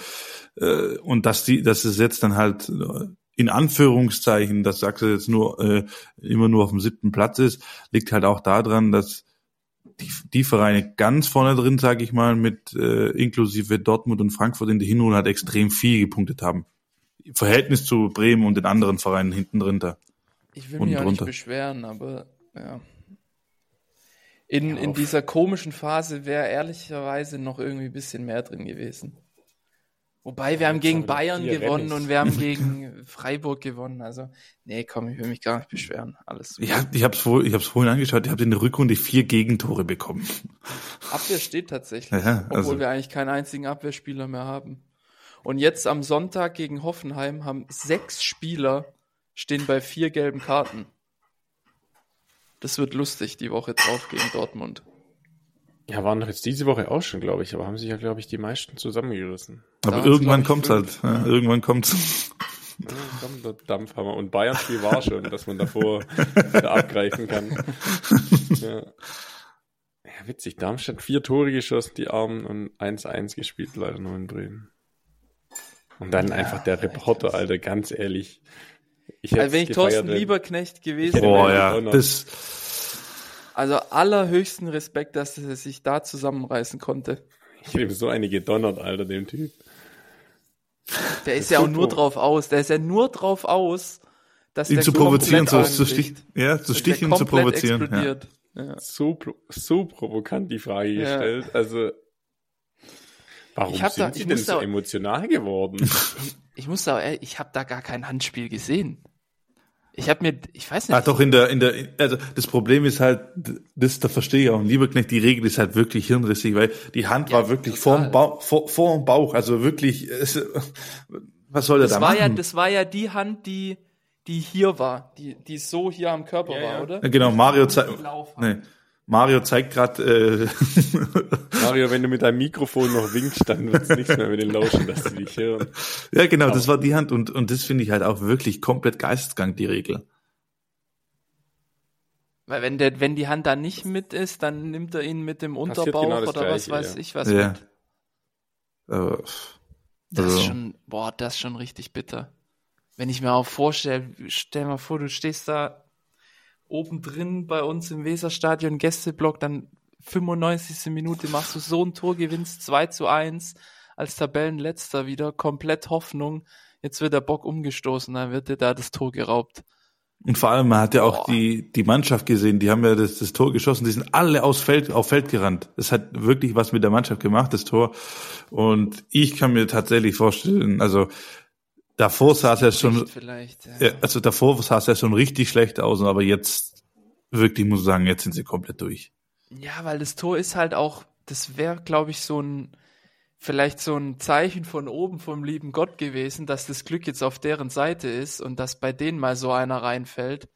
äh, und dass die, dass es jetzt dann halt äh, in Anführungszeichen, das sagst du jetzt nur äh, immer nur auf dem siebten Platz ist, liegt halt auch daran, dass die, die Vereine ganz vorne drin, sage ich mal, mit äh, inklusive Dortmund und Frankfurt in der Hinrunde halt extrem viel gepunktet haben. Im Verhältnis zu Bremen und den anderen Vereinen hinten drin da. Ich will mich auch nicht drunter. beschweren, aber ja. In, Ja, in dieser komischen Phase wäre ehrlicherweise noch irgendwie ein bisschen mehr drin gewesen. Wobei wir haben gegen haben wir Bayern gewonnen Rennis. und wir haben gegen Freiburg gewonnen. Also, nee, komm, ich will mich gar nicht beschweren. Alles super. Ich, hab, ich habe es vor, ich hab's vorhin angeschaut, ihr habt in der Rückrunde vier Gegentore bekommen. Abwehr steht tatsächlich, Ja, obwohl also- wir eigentlich keinen einzigen Abwehrspieler mehr haben. Und jetzt am Sonntag gegen Hoffenheim haben sechs Spieler stehen bei vier gelben Karten. Das wird lustig die Woche drauf gegen Dortmund. Ja, waren doch jetzt diese Woche auch schon, glaube ich, aber haben sich ja, glaube ich, die meisten zusammengerissen. Aber irgendwann kommt's halt. Ja, irgendwann kommt's. Ja, komm, der Dampfhammer. Und Bayern Spiel war schon, dass man davor wieder abgreifen kann. Ja. ja, witzig. Darmstadt vier Tore geschossen, die Armen, und 1-1 gespielt, leider nur in Bremen. Und dann einfach der Reporter, Alter, ganz ehrlich. Ich Also wenn ich Thorsten Lieberknecht gewesen Boah, wäre, ja. das, also allerhöchsten Respekt, dass er sich da zusammenreißen konnte. Ich ihm so eine gedonnert, Alter, dem Typ. Der ist ist ja auch super. nur drauf aus, der ist ja nur drauf aus, dass ihn der zu provozieren, so komplett zu stich, ja, zu sticheln, zu provozieren. Ja. Ja. So, so provokant die Frage Ja. gestellt. Also, warum Ich sind da- ich denn so da- emotional geworden? Ich muss sagen, ich habe da gar kein Handspiel gesehen. Ich habe mir, ich weiß nicht, Ah, doch in der, in der, also das Problem ist halt, das, da verstehe ich auch, Lieberknecht, die Regel ist halt wirklich hirnrissig, weil die Hand Ja, war wirklich total. vorm Bauch, vor, vorm Bauch, also wirklich, es, was soll der das da war machen? ja, das war ja die Hand, die, die hier war, die, die so hier am Körper Ja, war, ja. oder? Genau, Mario zeigt, Die nee, Mario zeigt gerade, äh, Mario, wenn du mit deinem Mikrofon noch winkst, dann wird's nichts mehr mit den Lauschen, dass sie dich hören. ja genau, das war die Hand und, und das finde ich halt auch wirklich komplett geisteskrank, die Regel. Weil wenn der, wenn die Hand da nicht mit ist, dann nimmt er ihn mit dem Passiert Unterbauch genau oder was Gleiche, weiß ja. ich was Ja. mit. Äh, Das Also- ist schon, boah, das ist schon richtig bitter. Wenn ich mir auch vorstelle, stell mal vor, du stehst da oben drin bei uns im Weserstadion Gästeblock, dann 95. Minute machst du so ein Tor, gewinnst 2 zu 1 als Tabellenletzter wieder, komplett Hoffnung. Jetzt wird der Bock umgestoßen, dann wird dir da das Tor geraubt. Und vor allem, man hat ja auch Boah. die, die Mannschaft gesehen, die haben ja das, das Tor geschossen, die sind alle aus Feld, auf Feld gerannt. Das hat wirklich was mit der Mannschaft gemacht, das Tor. Und ich kann mir tatsächlich vorstellen, also davor sah es ja schon, Vielleicht, ja. ja, also davor sah es ja schon richtig schlecht aus, aber jetzt wirklich, muss ich sagen, jetzt sind sie komplett durch. Ja, weil das Tor ist halt auch, das wäre, glaube ich, so ein, vielleicht so ein Zeichen von oben vom lieben Gott gewesen, dass das Glück jetzt auf deren Seite ist und dass bei denen mal so einer reinfällt.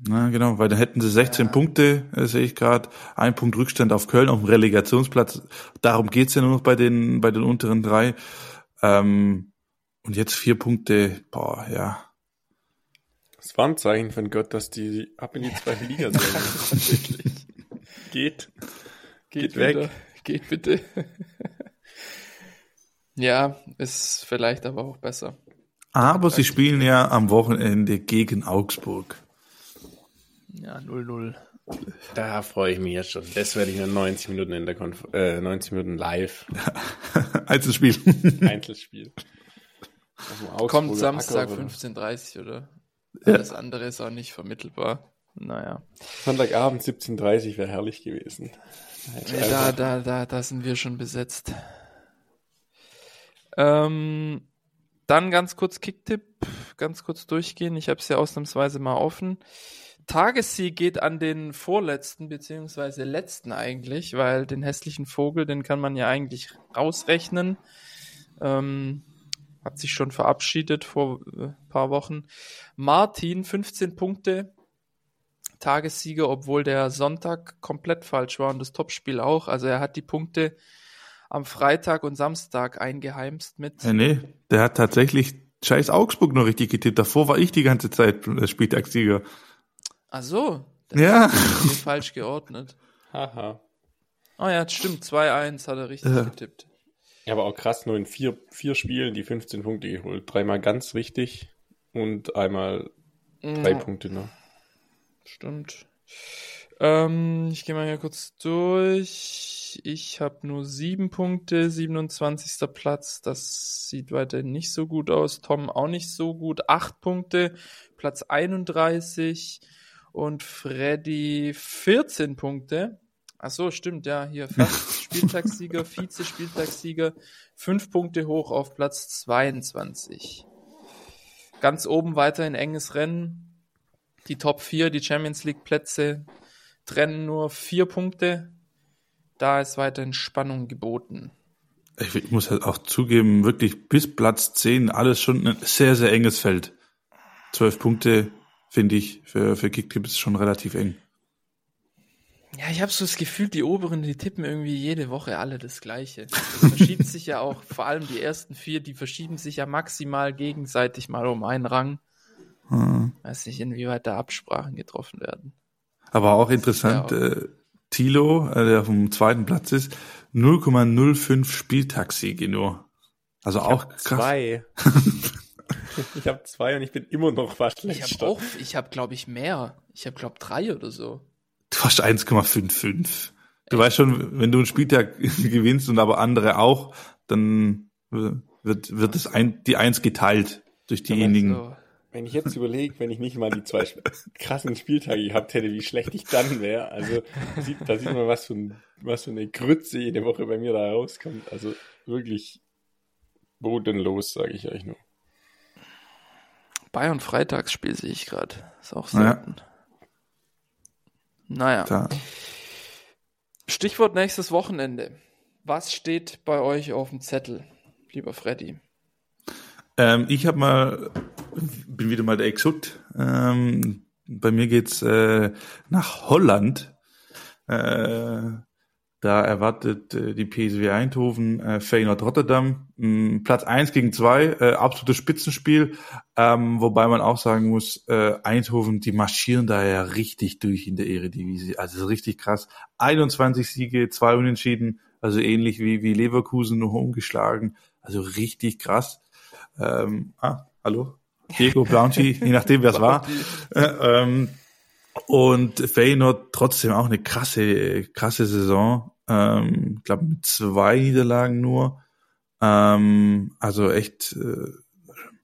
Na, genau, weil da hätten sie 16 Punkte, äh, sehe ich gerade, ein Punkt Rückstand auf Köln auf dem Relegationsplatz. Darum geht's ja nur noch bei den, bei den unteren drei. Ähm, und jetzt vier Punkte, boah, ja. Es war ein Zeichen von Gott, dass die ab in die zweite Liga sollen. Geht. Geht, Geht weg. wieder. Geht bitte. ja, ist vielleicht aber auch besser. Aber sie spielen ja am Wochenende gegen Augsburg. Ja, 0-0. Da freue ich mich jetzt schon. Das werde ich nur 90 Minuten in der Konf äh, 90 Minuten live. Einzelspiel. Einzelspiel. Augsburger Kommt Samstag Acker oder- 15.30 oder? Ja. Alles andere ist auch nicht vermittelbar. Naja. Sonntagabend 17.30 wäre herrlich gewesen. Nee, da, da, da, da sind wir schon besetzt. Ähm, dann ganz kurz Kicktipp, ganz kurz durchgehen. Ich habe es ja ausnahmsweise mal offen. Tagessieg geht an den vorletzten, beziehungsweise letzten eigentlich, weil den hässlichen Vogel, den kann man ja eigentlich rausrechnen. Ähm, hat sich schon verabschiedet vor äh, paar Wochen. Martin, 15 Punkte, Tagessieger, obwohl der Sonntag komplett falsch war und das Topspiel auch. Also er hat die Punkte am Freitag und Samstag eingeheimst mit. Ja, nee, der hat tatsächlich scheiß Augsburg noch richtig getippt. Davor war ich die ganze Zeit äh, Spieltagssieger. Ach so, das Ja. falsch geordnet. Haha. Ah ja, stimmt, 2-1 hat er richtig Ja. getippt. Ja, aber auch krass, nur in vier, vier Spielen die 15 Punkte geholt. Dreimal ganz richtig und einmal drei Ja, Punkte noch. Stimmt. Ähm, ich gehe mal hier kurz durch. Ich habe nur sieben Punkte, 27. Platz. Das sieht weiterhin nicht so gut aus. Tom auch nicht so gut. Acht Punkte, Platz 31. Und Freddy 14 Punkte. Ach so, stimmt, ja, hier fast Spieltagssieger, Vize-Spieltagssieger. Fünf Punkte hoch auf Platz 22. Ganz oben weiter in enges Rennen. Die Top 4, die Champions League Plätze trennen nur vier Punkte. Da ist weiterhin Spannung geboten. Ich muss halt auch zugeben, wirklich bis Platz 10 alles schon ein sehr, sehr enges Feld. Zwölf Punkte, finde ich, für, für Kicktipp ist schon relativ eng. Ja, ich habe so das Gefühl, die Oberen, die tippen irgendwie jede Woche alle das Gleiche. Das verschiebt sich ja auch, vor allem die ersten vier, die verschieben sich ja maximal gegenseitig mal um einen Rang. Hm. Weiß nicht, inwieweit da Absprachen getroffen werden. Aber auch interessant, Ja. äh, Tilo, äh, der auf dem zweiten Platz ist, 0,05 Spieltagssiege nur. Also auch krass. Zwei. ich habe zwei und ich bin immer noch fast Ich habe auch, ich habe glaube ich mehr. Ich habe glaube drei oder so. Du hast 1,55. Du weißt schon, wenn du einen Spieltag gewinnst und aber andere auch, dann wird, wird das ein, die Eins geteilt durch diejenigen. So. Wenn ich jetzt überlege, wenn ich nicht mal die zwei krassen Spieltage gehabt hätte, wie schlecht ich dann wäre. Also sieht, da sieht man, was für, ein, was für eine Grütze jede Woche bei mir da rauskommt. Also wirklich bodenlos, sage ich euch nur. Bayern Freitagsspiel sehe ich gerade. Ist auch Ja. Naja. Da. Stichwort nächstes Wochenende. Was steht bei euch auf dem Zettel, lieber Freddy? Ähm, ich habe mal, bin wieder mal der Exot. Ähm, bei mir geht's äh, nach Holland. Äh, da erwartet äh, die PSW Eindhoven äh, Feyenoord Rotterdam. Mh, Platz eins gegen zwei, äh, absolutes Spitzenspiel. Ähm, wobei man auch sagen muss, äh, Eindhoven, die marschieren da ja richtig durch in der Eredivisie. Also richtig krass. 21 Siege, zwei Unentschieden, also ähnlich wie, wie Leverkusen noch umgeschlagen. Also richtig krass. Ähm, ah, hallo? Diego Bounty, je nachdem, wer es war. Äh, ähm, und Feyenoord trotzdem auch eine krasse, krasse Saison. Ähm, glaube mit zwei Niederlagen nur. Ähm, also echt äh,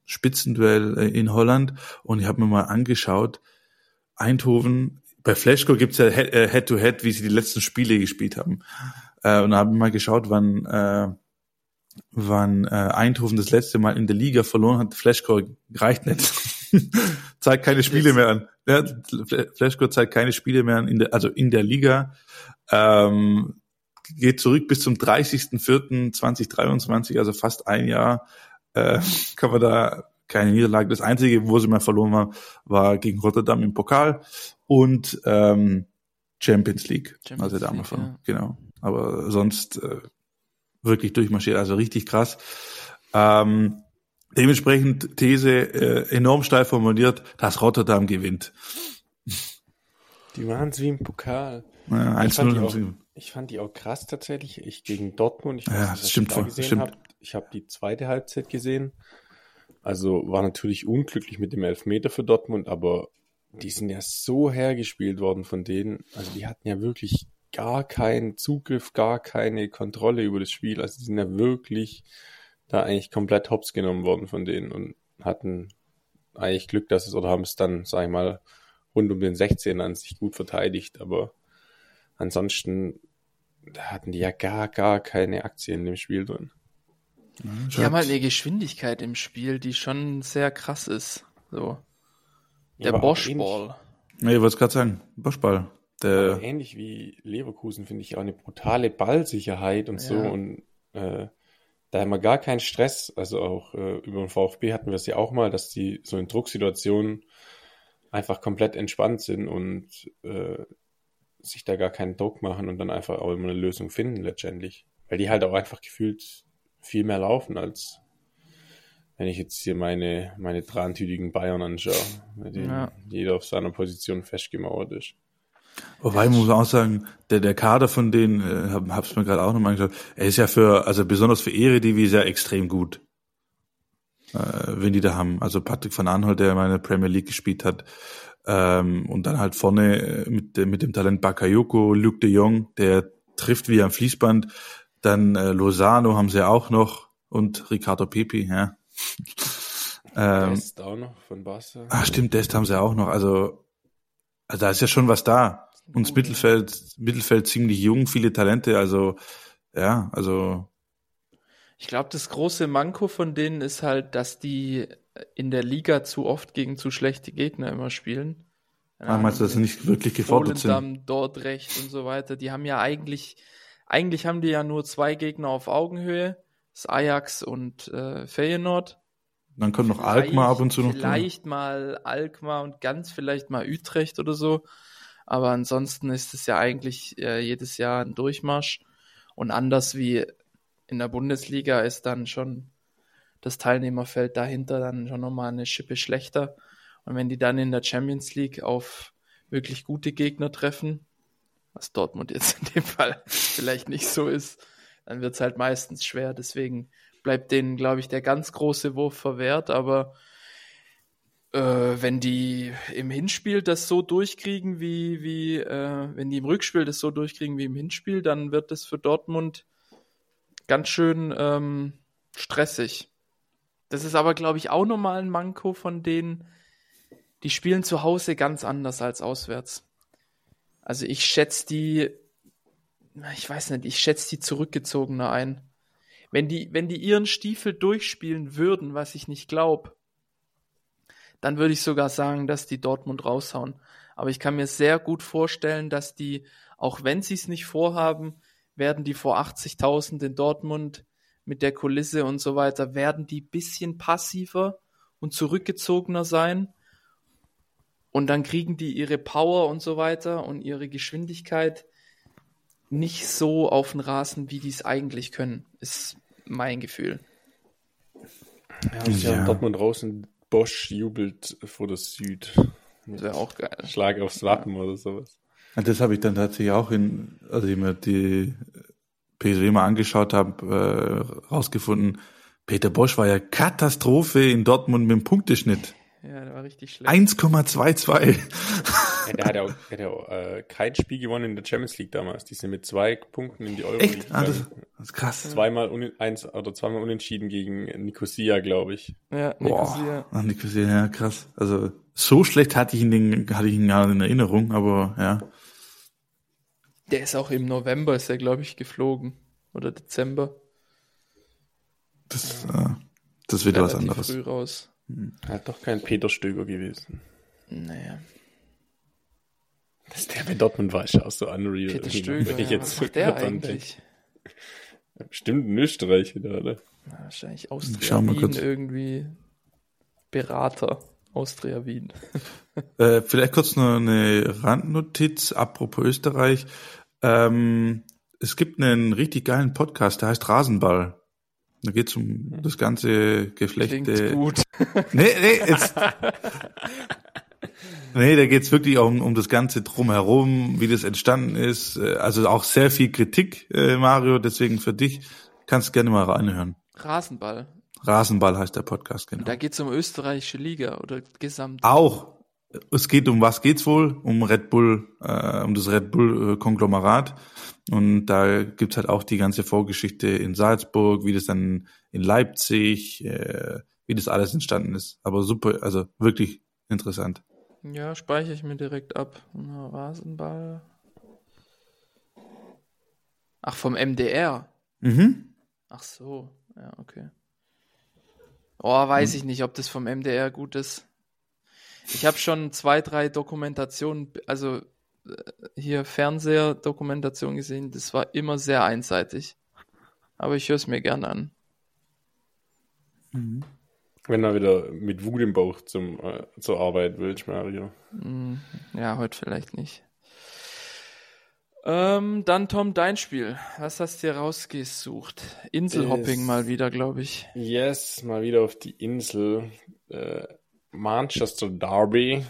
Spitzenduell äh, in Holland. Und ich habe mir mal angeschaut, Eindhoven, bei Flashcore gibt's ja Head- äh, Head-to-Head, wie sie die letzten Spiele gespielt haben. Äh, und da habe ich mal geschaut, wann, äh, wann äh, Eindhoven das letzte Mal in der Liga verloren hat. Flashcore reicht nicht. zeigt keine Spiele mehr an. Ja, Flashcode zeigt keine Spiele mehr an, in der, also in der Liga. Ähm, geht zurück bis zum 30.04.2023, also fast ein Jahr, äh, kann man da keine Niederlage. Das Einzige, wo sie mal verloren haben, war gegen Rotterdam im Pokal und ähm, Champions League. Champions also da League, mal von, ja. genau. Aber sonst äh, wirklich durchmarschiert, also richtig krass. Ähm, dementsprechend These äh, enorm steil formuliert, dass Rotterdam gewinnt. Die waren es wie im Pokal. Ja, Ich fand, 1-0 die haben sie. Ich fand die auch krass tatsächlich. Ich gegen Dortmund, ich weiß Ja, das stimmt ihr da gesehen stimmt. habt. Ich habe die zweite Halbzeit gesehen. Also war natürlich unglücklich mit dem Elfmeter für Dortmund, aber die sind ja so hergespielt worden von denen. Also die hatten ja wirklich gar keinen Zugriff, gar keine Kontrolle über das Spiel. Also die sind ja wirklich da eigentlich komplett hops genommen worden von denen und hatten eigentlich Glück, dass es, oder haben es dann, sag ich mal, rund um den 16 an sich gut verteidigt, aber ansonsten da hatten die ja gar, gar keine Aktien in dem Spiel drin. Die haben halt eine Geschwindigkeit im Spiel, die schon sehr krass ist. So. Der Boschball. Ja, ich wollte es gerade sagen, Boschball. Der, ähnlich wie Leverkusen finde ich auch eine brutale Ballsicherheit und so Ja. und äh, da haben wir gar keinen Stress. Also auch äh, über den VfB hatten wir es ja auch mal, dass die so in Drucksituationen einfach komplett entspannt sind und äh, sich da gar keinen Druck machen und dann einfach auch immer eine Lösung finden letztendlich. Weil die halt auch einfach gefühlt viel mehr laufen, als wenn ich jetzt hier meine, meine drahntütigen Bayern anschaue, mit denen Ja. jeder auf seiner Position festgemauert ist. wobei muss man auch sagen, der, der Kader von denen, äh, hab, hab's mir gerade auch nochmal angeschaut, er ist ja für, also besonders für Eredivisie ja extrem gut. Äh, wenn die da haben. Also Patrick van Aanholt, der in der Premier League gespielt hat, ähm, und dann halt vorne äh, mit, dem- mit dem Talent Bakayoko, Luc de Jong, der trifft wie am Fließband. Dann äh, Lozano haben sie auch noch und Ricardo Pepi, ja. ähm, Dest auch noch von Barca. Ah, stimmt, Dest haben sie auch noch. Also, also da ist ja schon was da. Und das Mittelfeld, Mittelfeld ziemlich jung, viele Talente. Also, ja, also, Ich glaube, das große Manko von denen ist halt, dass die in der Liga zu oft gegen zu schlechte Gegner immer spielen. Ah, meinst du, dass sie nicht wirklich gefordert sind? Volendam, Dordrecht und so weiter. Die haben ja eigentlich, eigentlich haben die ja nur zwei Gegner auf Augenhöhe. Das Ajax und äh, Feyenoord. Dann kommt noch Alkmaar ab und zu noch. Vielleicht mal Alkmaar und ganz vielleicht mal Utrecht oder so. Aber ansonsten ist es ja eigentlich äh, jedes Jahr ein Durchmarsch. Und anders wie in der Bundesliga ist dann schon das Teilnehmerfeld dahinter dann schon nochmal eine Schippe schlechter. Und wenn die dann in der Champions League auf wirklich gute Gegner treffen, was Dortmund jetzt in dem Fall vielleicht nicht so ist, dann wird es halt meistens schwer. Deswegen bleibt denen, glaube ich, der ganz große Wurf verwehrt. Aber äh, wenn die im Hinspiel das so durchkriegen, wie, wie äh, wenn die im Rückspiel das so durchkriegen wie im Hinspiel, dann wird es für Dortmund ganz schön ähm, stressig. Das ist aber, glaube ich, auch nochmal ein Manko von denen, die spielen zu Hause ganz anders als auswärts. Also ich schätze die, ich weiß nicht, ich schätze die zurückgezogener ein. Wenn die, wenn die ihren Stiefel durchspielen würden, was ich nicht glaube, dann würde ich sogar sagen, dass die Dortmund raushauen. Aber ich kann mir sehr gut vorstellen, dass die, auch wenn sie es nicht vorhaben, werden die vor 80.000 in Dortmund mit der Kulisse und so weiter, werden die bisschen passiver und zurückgezogener sein. Und dann kriegen die ihre Power und so weiter und ihre Geschwindigkeit nicht so auf den Rasen, wie die es eigentlich können, ist mein Gefühl. Ja, sie Ja. Dortmund raus und Bosch jubelt vor der Süd. Das wäre auch geil. Schlag aufs Wappen oder sowas. Das habe ich dann tatsächlich auch in, also ich mir die PSW mal angeschaut habe, äh, rausgefunden, Peter Bosch war ja Katastrophe in Dortmund mit dem Punkteschnitt. Ja, der war richtig schlecht. 1,22. Ja, der hat ja auch, der hat ja auch äh, kein Spiel gewonnen in der Champions League damals. Die sind mit zwei Punkten in die Euro Echt? Ah, das, gegangen. das ist krass. Zweimal un, eins oder zweimal unentschieden gegen Nicosia, glaube ich. Ja, Nicosia. ah, Nicosia, ja, krass. Also so schlecht hatte ich ihn, den, hatte ich ihn gar nicht in Erinnerung, aber ja. Der ist auch im November, ist er, glaube ich, geflogen. Oder Dezember. Das, äh, das wird was anderes. früh raus. Halt doch kein Peter Stöger gewesen. Naja. Dass der bei Dortmund war, ist ja auch so unreal. Peter Stöger, wenn ich ja, jetzt was macht der eigentlich? denke. Bestimmt ein Österreicher da, oder? Ja, wahrscheinlich Austria Wien kurz. irgendwie. Berater. Austria Wien. Äh, vielleicht kurz noch eine Randnotiz, apropos Österreich. Ähm, es gibt einen richtig geilen Podcast, der heißt Rasenball. Da geht es um das ganze Geflecht. Klingt gut. Nee, nee, jetzt. nee, da geht's wirklich um, um das Ganze drumherum, wie das entstanden ist. Äh, Also auch sehr viel Kritik, äh, Mario, deswegen für dich kannst du gerne mal reinhören. Rasenball. Rasenball heißt der Podcast, genau. Da geht's um österreichische Liga oder gesamt. Auch. Es geht um was geht's wohl? Um Red Bull, äh, um das Red Bull äh, Konglomerat. Und da gibt's halt auch die ganze Vorgeschichte in Salzburg, wie das dann in Leipzig, äh, wie das alles entstanden ist. Aber super, also wirklich interessant. Ja, speichere ich mir direkt ab. Na, Rasenball. Ach, vom MDR. Mhm. Ach so. Ja, okay. Oh, weiß ich nicht, ob das vom MDR gut ist. Ich habe schon zwei, drei Dokumentationen, also äh, hier Fernsehdokumentationen gesehen, das war immer sehr einseitig. Aber ich höre es mir gerne an. Wenn er wieder mit Wut im Bauch zum, äh, zur Arbeit willst, Mario. Hm, Ja, heute vielleicht nicht. Ähm, dann Tom, dein Spiel. Was hast du dir rausgesucht? Inselhopping Ist- mal wieder, glaube ich. Yes, mal wieder auf die Insel. Äh, Manchester Derby.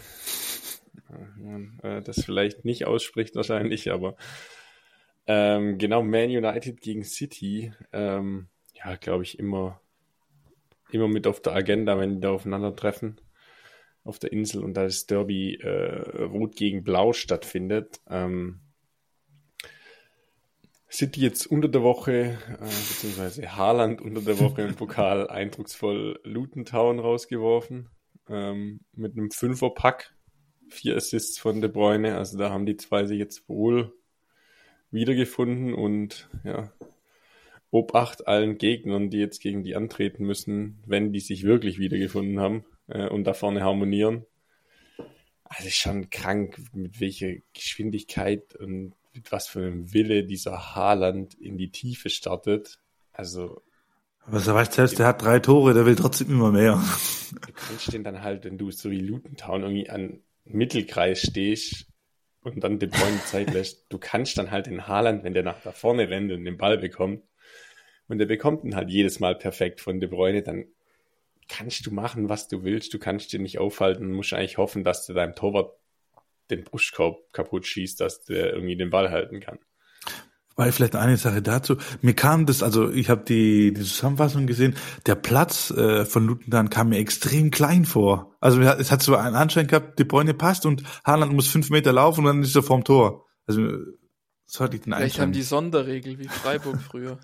Äh, das vielleicht nicht ausspricht wahrscheinlich, aber ähm, genau, Man United gegen City. Ähm, ja, glaube ich, immer, immer mit auf der Agenda, wenn die da aufeinandertreffen auf der Insel und da das Derby äh, Rot gegen Blau stattfindet. Ähm, City jetzt unter der Woche, äh, beziehungsweise Haaland unter der Woche im Pokal eindrucksvoll Luton Town rausgeworfen. Ähm, mit einem Fünferpack. Vier Assists von De Bruyne. Also da haben die zwei sich jetzt wohl wiedergefunden und ja, Obacht allen Gegnern, die jetzt gegen die antreten müssen, wenn die sich wirklich wiedergefunden haben äh, und da vorne harmonieren. Also schon krank, mit welcher Geschwindigkeit und mit was für einem Wille dieser Haaland in die Tiefe startet. Also Aber so weißt selbst, der hat drei Tore, der will trotzdem immer mehr. du kannst den dann halt, wenn du so wie Luton Town irgendwie an Mittelkreis stehst und dann den Bruyne Zeit lässt, du kannst dann halt den Haaland, wenn der nach da vorne rennt und den Ball bekommt, und der bekommt ihn halt jedes Mal perfekt von De Bruyne, dann kannst du machen, was du willst, du kannst dir nicht aufhalten, musst eigentlich hoffen, dass du deinem Torwart den Brustkorb kaputt schießt, dass der irgendwie den Ball halten kann. Weil vielleicht eine Sache dazu. Mir kam das, also ich habe die, die Zusammenfassung gesehen, der Platz äh, von Luton kam mir extrem klein vor. Also es hat so einen Anschein gehabt, De Bruyne passt und Haaland muss fünf Meter laufen und dann ist er vorm Tor. Also so hatte ich den Vielleicht haben die Sonderregel wie Freiburg früher.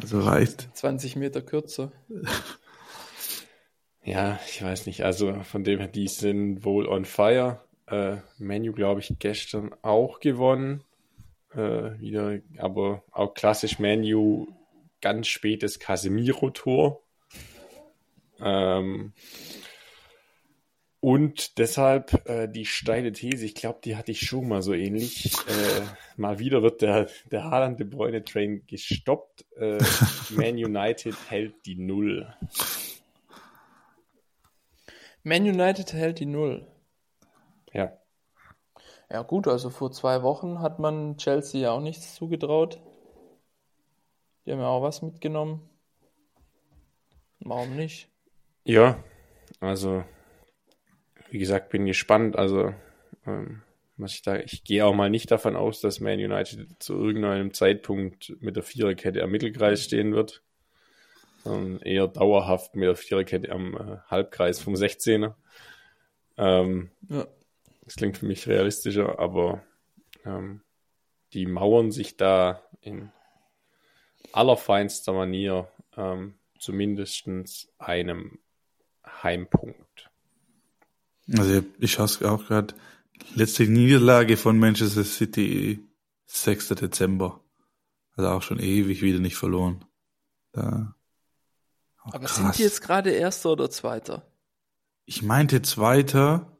Also reicht. 20 Meter kürzer. Ja, ich weiß nicht. Also von dem her, die sind wohl on fire. Äh, Menu, glaube ich, gestern auch gewonnen. Äh, wieder, aber auch klassisch Menu, ganz spätes Casemiro-Tor. Ähm, und deshalb äh, die steile These, ich glaube, die hatte ich schon mal so ähnlich. Äh, mal wieder wird der, der Haaland De Bruyne Train gestoppt. Äh, Man United hält die Null. Man United hält die Null. Ja. Ja gut, also vor zwei Wochen hat man Chelsea ja auch nichts zugetraut. Die haben ja auch was mitgenommen. Warum nicht? Ja, also wie gesagt, bin gespannt. Also ähm, was ich da, ich gehe auch mal nicht davon aus, dass Man United zu irgendeinem Zeitpunkt mit der Viererkette am Mittelkreis stehen wird. Sondern eher dauerhaft mit der Viererkette am äh, Halbkreis vom 16er. Ähm, Ja. Das klingt für mich realistischer, aber ähm, die mauern sich da in allerfeinster Manier ähm, zumindest einem Heimpunkt. Also ich schaue es auch gerade. Letzte Niederlage von Manchester City 6. Dezember. Also auch schon ewig wieder nicht verloren. Da. auch Aber krass. sind die jetzt gerade Erster oder Zweiter? Ich meinte Zweiter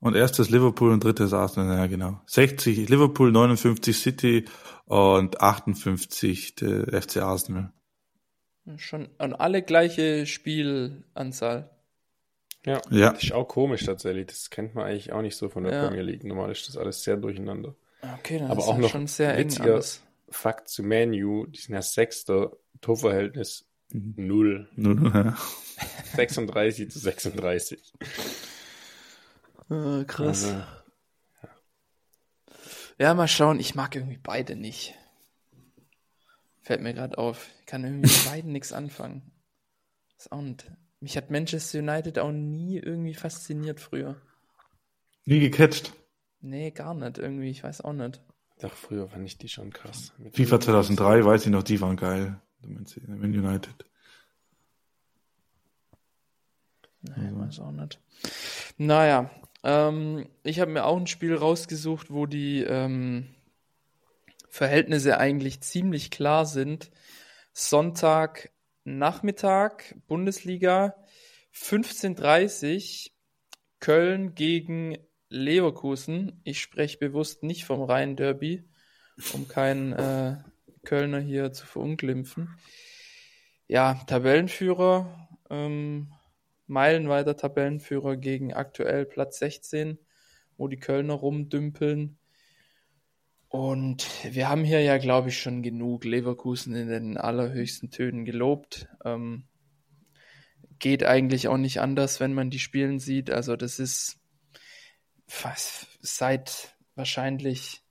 und erstes Liverpool und drittes Arsenal, ja genau. 60 Liverpool, 59 City und 58 der FC Arsenal. Schon an alle gleiche Spielanzahl. Ja, Ja. das ist auch komisch tatsächlich. Das kennt man eigentlich auch nicht so von der Ja. Premier League. Normal ist das alles sehr durcheinander. Okay, dann Aber ist auch noch schon sehr eng witziger- alles. Fakt zu Manu, die sind ja Sechster, Torverhältnis Mhm. null. Ja. 36 zu 36. Äh, krass. Also, Ja, mal schauen. Ich mag irgendwie beide nicht. Fällt mir gerade auf. Ich kann irgendwie mit beiden nichts anfangen. Ist auch nicht. Mich hat Manchester United auch nie irgendwie fasziniert früher. Nie gecatcht. Nee, gar nicht irgendwie. Ich weiß auch nicht. doch, früher fand ich die schon krass. Mit FIFA 2003, weiß ich noch, die waren geil. Man United. Nee, weiß auch nicht. Naja, ähm, ich habe mir auch ein Spiel rausgesucht, wo die ähm, Verhältnisse eigentlich ziemlich klar sind. Sonntag Nachmittag, Bundesliga, 15.30 Köln gegen Leverkusen. Ich spreche bewusst nicht vom Rhein-Derby, um keinen äh, Kölner hier zu verunglimpfen. Ja, Tabellenführer, ähm, meilenweiter Tabellenführer gegen aktuell Platz 16, wo die Kölner rumdümpeln. Und wir haben hier ja, glaube ich, schon genug Leverkusen in den allerhöchsten Tönen gelobt. Ähm, geht eigentlich auch nicht anders, wenn man die Spielen sieht. Also das ist fast seit wahrscheinlich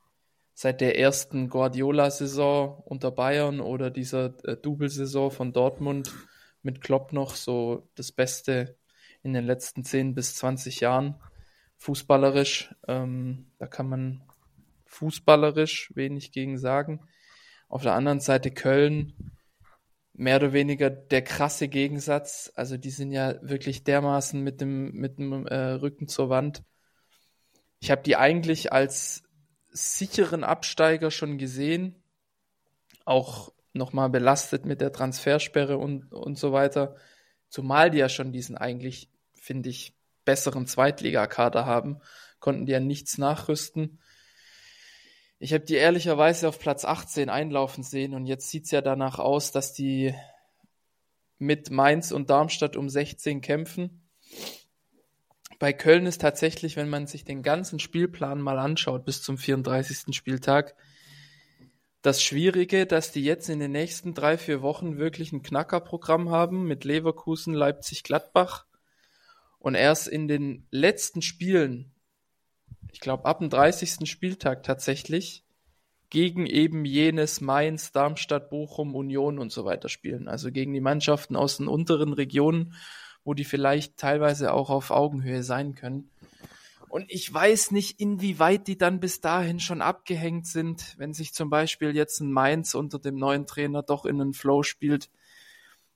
seit der ersten Guardiola-Saison unter Bayern oder dieser äh, Double-Saison von Dortmund mit Klopp noch so das Beste in den letzten 10 bis 20 Jahren. Fußballerisch, ähm, da kann man fußballerisch wenig gegen sagen. Auf der anderen Seite Köln, mehr oder weniger der krasse Gegensatz. Also die sind ja wirklich dermaßen mit dem, mit dem äh, Rücken zur Wand. Ich habe die eigentlich als sicheren Absteiger schon gesehen. Auch nochmal belastet mit der Transfersperre und, und so weiter. Zumal die ja schon diesen eigentlich, finde ich, besseren Zweitligakader haben, konnten die ja nichts nachrüsten. Ich habe die ehrlicherweise auf Platz 18 einlaufen sehen und jetzt sieht's ja danach aus, dass die mit Mainz und Darmstadt um 16 kämpfen. Bei Köln ist tatsächlich, wenn man sich den ganzen Spielplan mal anschaut bis zum 34. Spieltag, das Schwierige, dass die jetzt in den nächsten drei, vier Wochen wirklich ein Knackerprogramm haben mit Leverkusen, Leipzig, Gladbach und erst in den letzten Spielen, ich glaube ab dem 30. Spieltag tatsächlich, gegen eben jenes Mainz, Darmstadt, Bochum, Union und so weiter spielen. Also gegen die Mannschaften aus den unteren Regionen, wo die vielleicht teilweise auch auf Augenhöhe sein können. Und ich weiß nicht, inwieweit die dann bis dahin schon abgehängt sind, wenn sich zum Beispiel jetzt ein Mainz unter dem neuen Trainer doch in einen Flow spielt.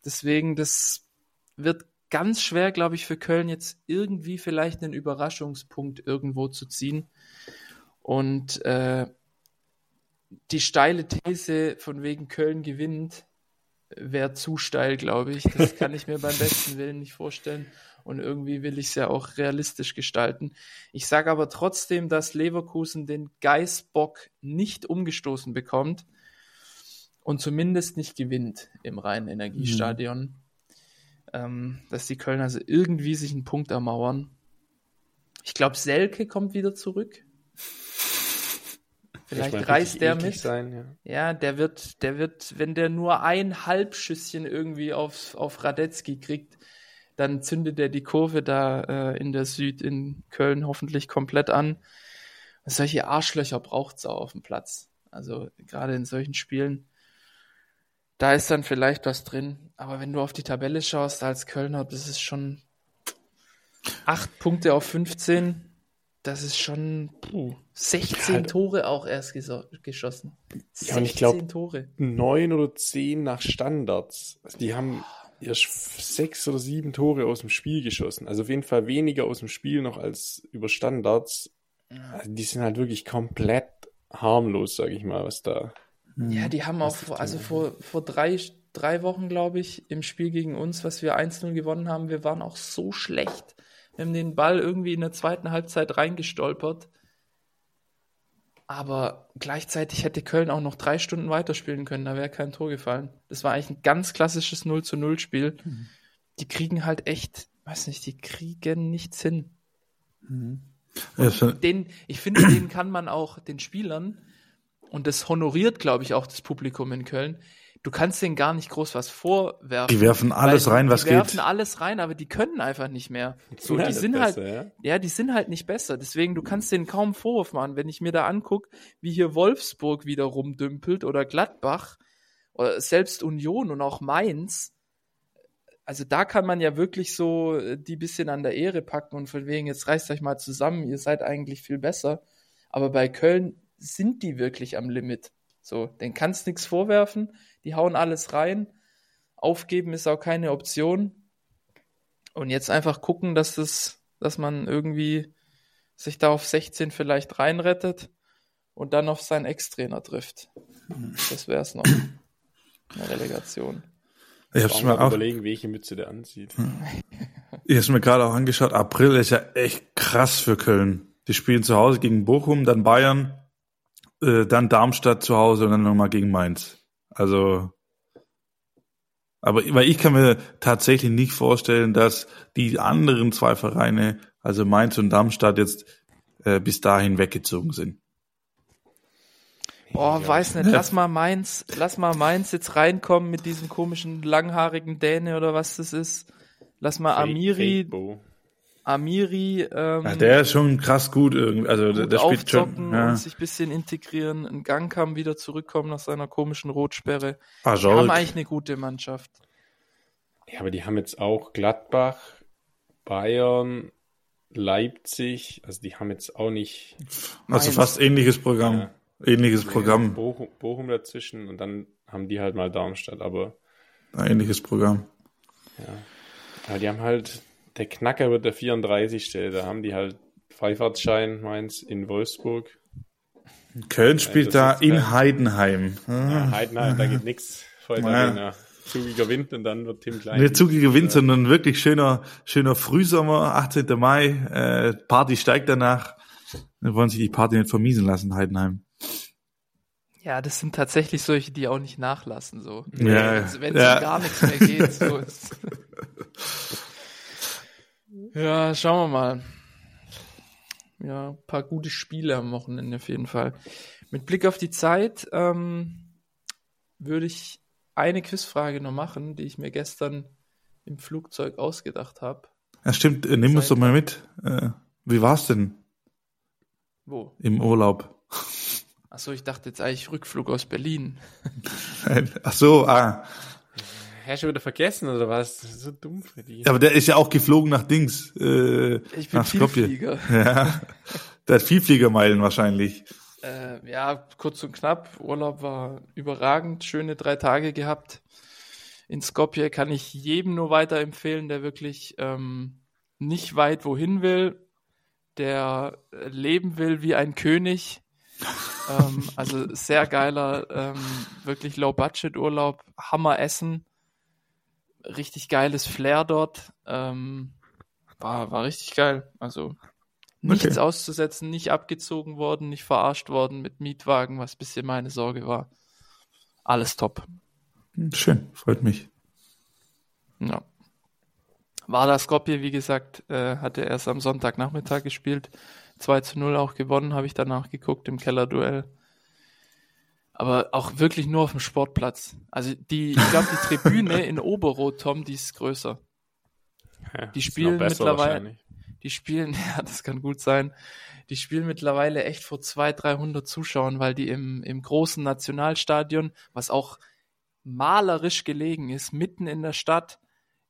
Deswegen, das wird ganz schwer, glaube ich, für Köln jetzt irgendwie vielleicht einen Überraschungspunkt irgendwo zu ziehen. Und äh, die steile These von wegen Köln gewinnt, wäre zu steil, glaube ich. Das kann ich mir beim besten Willen nicht vorstellen. Und irgendwie will ich es ja auch realistisch gestalten. Ich sage aber trotzdem, dass Leverkusen den Geißbock nicht umgestoßen bekommt und zumindest nicht gewinnt im Rhein-Energiestadion. Mhm. Ähm, dass die Kölner also irgendwie sich einen Punkt ermauern. Ich glaube, Selke kommt wieder zurück. Vielleicht meine, reißt der mit. Sein, ja. Ja, der wird, der wird, wenn der nur ein Halbschüsschen irgendwie auf, auf Radetzky kriegt, dann zündet er die Kurve da äh, in der Süd in Köln hoffentlich komplett an. Und solche Arschlöcher braucht's auch auf dem Platz. Also gerade in solchen Spielen. Da ist dann vielleicht was drin. Aber wenn du auf die Tabelle schaust als Kölner, das ist schon acht Punkte auf 15. Das ist schon puh, 16 halt- Tore auch erst geschossen. Ja, und ich glaub- 16 Tore. Neun oder zehn nach Standards. Also die haben erst sechs oder sieben Tore aus dem Spiel geschossen. Also auf jeden Fall weniger aus dem Spiel noch als über Standards. Also die sind halt wirklich komplett harmlos, sag ich mal, was da. Ja, die haben auch, vor, also vor, vor drei, drei Wochen, glaube ich, im Spiel gegen uns, was wir 1-0 gewonnen haben, wir waren auch so schlecht. Wir haben den Ball irgendwie in der zweiten Halbzeit reingestolpert. Aber gleichzeitig hätte Köln auch noch drei Stunden weiterspielen können, da wäre kein Tor gefallen. Das war eigentlich ein ganz klassisches 0 zu 0 Spiel. Mhm. Die kriegen halt echt, weiß nicht, die kriegen nichts hin. Mhm. Den, ich finde, denen kann man auch den Spielern, und das honoriert, glaube ich, auch das Publikum in Köln, du kannst denen gar nicht groß was vorwerfen. Die werfen alles rein, was geht. Die werfen alles rein, aber die können einfach nicht mehr. So, die sind halt besser, halt, ja? ja? die sind halt nicht besser. Deswegen, du kannst denen kaum Vorwurf machen. Wenn ich mir da angucke, wie hier Wolfsburg wieder rumdümpelt oder Gladbach oder selbst Union und auch Mainz, also da kann man ja wirklich so äh, die bisschen an der Ehre packen und von wegen, jetzt reißt euch mal zusammen, ihr seid eigentlich viel besser. Aber bei Köln sind die wirklich am Limit. So, den kannst nichts vorwerfen die hauen alles rein. Aufgeben ist auch keine Option. Und jetzt einfach gucken, dass das, dass man irgendwie sich da auf 16 vielleicht reinrettet und dann auf seinen Ex-Trainer trifft. Das wäre es noch. Eine Relegation. Ich hab's mir auch überlegen, welche Mütze der anzieht. Ich hab's mir gerade auch angeschaut. April ist ja echt krass für Köln. Die spielen zu Hause gegen Bochum, dann Bayern, äh, dann Darmstadt zu Hause und dann nochmal gegen Mainz. Also, aber weil ich kann mir tatsächlich nicht vorstellen, dass die anderen zwei Vereine, also Mainz und Darmstadt, jetzt äh, bis dahin weggezogen sind. Boah, ja. weiß nicht, lass mal Mainz, lass mal Mainz jetzt reinkommen mit diesem komischen langhaarigen Däne oder was das ist. Lass mal Fake, Amiri, Fake Amiri. Ähm, ja, der ist schon krass gut irgendwie. Also gut der spielt schon. Ja. Und sich bisschen integrieren. Ein Gang kam wieder zurückkommen nach seiner komischen Rotsperre. Ah, die haben eigentlich eine gute Mannschaft. Ja, aber die haben jetzt auch Gladbach, Bayern, Leipzig. Also die haben jetzt auch nicht. Also Mainz. fast ähnliches Programm. Ja. Ähnliches Programm. Bochum, Bochum dazwischen und dann haben die halt mal Darmstadt, aber. Ein ähnliches Programm. Ja. Aber die haben halt der Knacker wird der 34. Da haben die halt Freifahrtschein, meins, in Wolfsburg. Köln spielt ja, da in. Heidenheim. Ja, Heidenheim, da geht nichts. Ja. Zugiger Wind und dann wird Tim Klein. Nicht zugiger Wind, sondern wirklich schöner, schöner Frühsommer, 18. Mai. Äh, Party steigt danach. Wir wollen sich die Party nicht vermiesen lassen, Heidenheim. Ja, das sind tatsächlich solche, die auch nicht nachlassen, so. Ja, also, wenn es ja. gar nichts mehr geht, so. Ja, schauen wir mal. Ja, ein paar gute Spiele am Wochenende auf jeden Fall. Mit Blick auf die Zeit ähm, würde ich eine Quizfrage noch machen, die ich mir gestern im Flugzeug ausgedacht habe. Ja, stimmt. Äh, nimm uns doch mal mit. Äh, wie war's denn? Wo? Im Urlaub. Achso, ich dachte jetzt eigentlich Rückflug aus Berlin. Ach so, ah. Hast du wieder vergessen oder was? Das ist so dumm für die. Aber der ist ja auch geflogen nach Dings. Äh, ich bin nach Vielflieger. Ja. Der hat Vielfliegermeilen wahrscheinlich. Äh, ja, kurz und knapp. Urlaub war überragend. Schöne drei Tage gehabt. In Skopje kann ich jedem nur weiterempfehlen, der wirklich ähm, nicht weit wohin will, der leben will wie ein König. ähm, also sehr geiler, ähm, wirklich Low-Budget-Urlaub, Hammer Essen richtig geiles Flair dort. Ähm, war, war richtig geil. Also nichts okay. auszusetzen, nicht abgezogen worden, nicht verarscht worden mit Mietwagen, was bisschen meine Sorge war. Alles top. Schön, freut mich. Ja. Vardar Skopje, wie gesagt, äh, hatte erst am Sonntagnachmittag gespielt. 2 zu 0 auch gewonnen, habe ich danach geguckt im Kellerduell aber auch wirklich nur auf dem Sportplatz. Also die, ich glaube, die Tribüne in Oberrot, Tom, die ist größer. Ja, die spielen mittlerweile, die spielen, ja, das kann gut sein. Die spielen mittlerweile echt vor 200, 300 Zuschauern, weil die im, im großen Nationalstadion, was auch malerisch gelegen ist, mitten in der Stadt,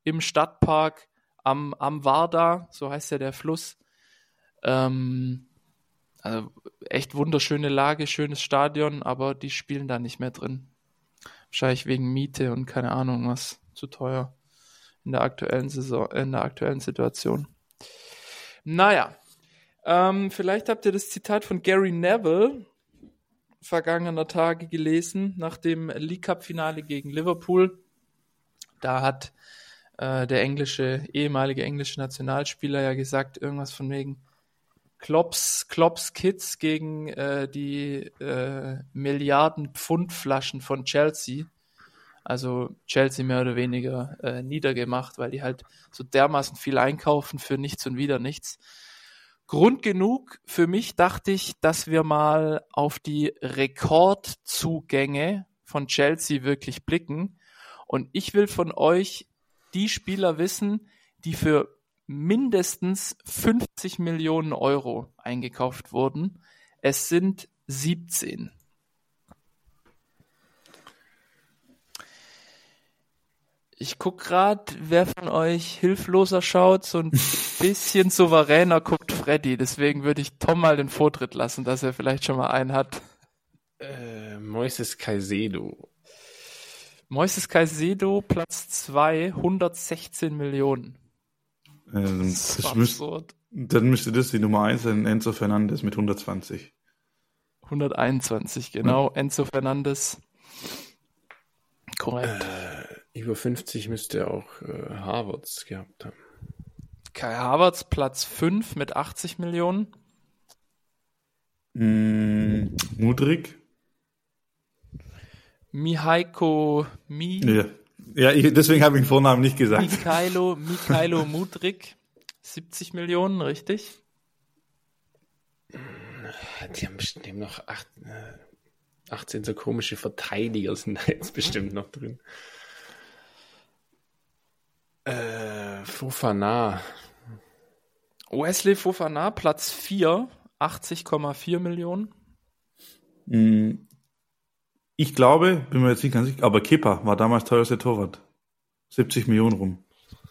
im Stadtpark, am, am Warda, so heißt ja der Fluss, ähm, also echt wunderschöne Lage, schönes Stadion, aber die spielen da nicht mehr drin. Wahrscheinlich wegen Miete und keine Ahnung was. Zu teuer in der aktuellen Saison, in der aktuellen Situation. Naja, ähm, vielleicht habt ihr das Zitat von Gary Neville vergangener Tage gelesen, nach dem League Cup Finale gegen Liverpool. Da hat äh, der englische, ehemalige englische Nationalspieler ja gesagt, irgendwas von wegen Klops, Klops Kids gegen äh, die äh, Milliarden Pfundflaschen von Chelsea. Also Chelsea mehr oder weniger äh, niedergemacht, weil die halt so dermaßen viel einkaufen für nichts und wieder nichts. Grund genug für mich dachte ich, dass wir mal auf die Rekordzugänge von Chelsea wirklich blicken. Und ich will von euch die Spieler wissen, die für mindestens 50 Millionen Euro eingekauft wurden. Es sind 17. Ich guck grad, wer von euch hilfloser schaut, so ein bisschen souveräner guckt Freddy. Deswegen würde ich Tom mal den Vortritt lassen, dass er vielleicht schon mal einen hat. Äh, Moises Caicedo. Moises Caicedo, Platz 2, 116 Millionen. Ähm, Das das ist müsst, absurd. dann müsste das die Nummer 1 sein, Enzo Fernandes mit 120. 121, genau. Enzo Fernandes. Korrekt. Über 50 müsste auch äh, Harvards gehabt haben. Kai Havertz, Platz 5 mit 80 Millionen. Mm, Mudrik? Mihaiko Mi, Ja, ja ich, deswegen habe ich den Vornamen nicht gesagt. Mikhailo, Mikhailo Mudrik, 70 Millionen, richtig? Die haben bestimmt noch acht, äh, 18 so komische Verteidiger sind da jetzt bestimmt noch drin. Äh, Fofana. Wesley Fofana, Platz 4, 80,4 Millionen. Ich glaube, bin mir jetzt nicht ganz sicher, aber Kepa war damals teuerste Torwart. 70 Millionen rum.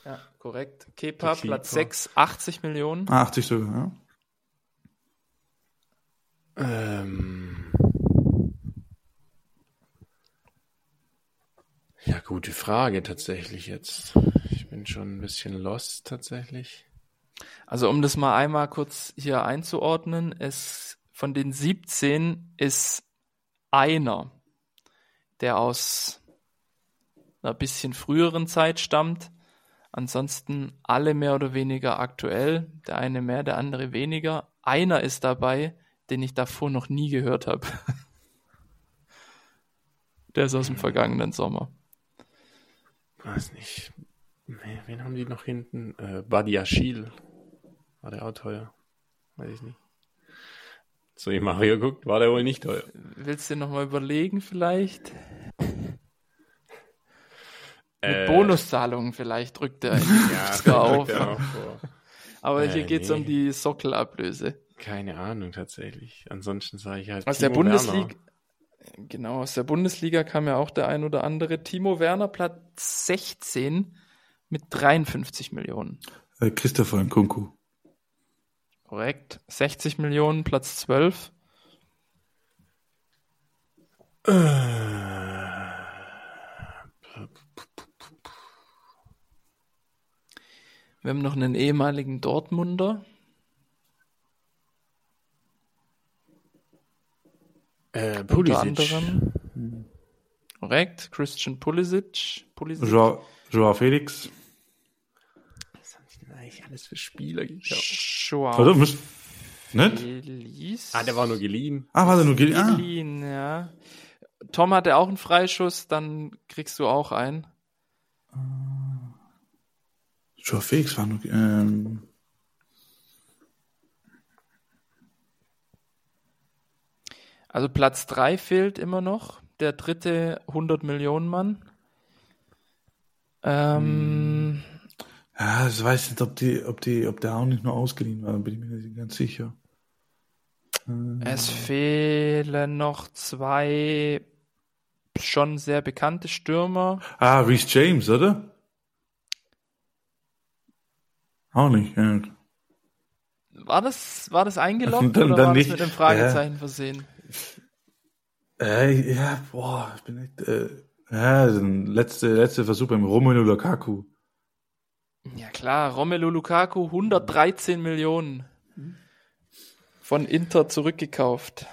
Ja, korrekt. Kepa, Platz Keeper. 6, 80 Millionen. Ah, 80 sogar, ja. Ähm, ja, gute Frage tatsächlich jetzt. Ich bin schon ein bisschen lost tatsächlich. Also um das mal einmal kurz hier einzuordnen, es von den 17 ist einer, der aus einer bisschen früheren Zeit stammt. Ansonsten alle mehr oder weniger aktuell. Der eine mehr, der andere weniger. Einer ist dabei, den ich davor noch nie gehört habe. Der ist aus dem vergangenen Sommer. Weiß nicht. Wen haben die noch hinten? Äh, Buddy Achille. War der auch teuer? Weiß ich nicht. So, ich Mario guckt, war der wohl nicht teuer. Willst du dir nochmal überlegen vielleicht? Mit Äh, Bonuszahlungen vielleicht drückt er Ja, sogar auf. drückt er. Aber Äh, hier geht's um nee. die Sockelablöse. Keine Ahnung tatsächlich. Ansonsten sage ich halt. Aus der Timo Bundesliga, Werner. genau, aus der Bundesliga kam ja auch der ein oder andere. Timo Werner, Platz 16 mit 53 Millionen. Äh, Christopher Nkunku. Korrekt. 60 Millionen, Platz 12. Wir haben noch einen ehemaligen Dortmunder. Äh, Unter Pulisic. anderem. Korrekt. Christian Pulisic. Pulisic. Joao, Joao Felix. Was haben die denn eigentlich alles für Spieler? Joao Warte, müsst, nicht? Feliz. Ah, der war nur geliehen. Ah, warte, nur Gil. Ah, ja. Tom hatte auch einen Freischuss, dann kriegst du auch einen. Joao Felix war nur, ähm, Also Platz 3 fehlt immer noch. Der dritte 100 Millionen Mann. Ähm, ja, ich weiß nicht, ob die, ob die, ob der auch nicht nur ausgeliehen war, bin ich mir nicht ganz sicher. Es fehlen noch zwei schon sehr bekannte Stürmer. Ah, Reese James, oder? Auch nicht, ja. War das, war das eingeloggt Dann- oder dann war nicht. das mit einem Fragezeichen versehen? Äh, ja, boah, ich bin echt, äh, ja, letzte, letzte Versuch beim Romelu Lukaku. Ja klar, Romelu Lukaku 113 Millionen von Inter zurückgekauft.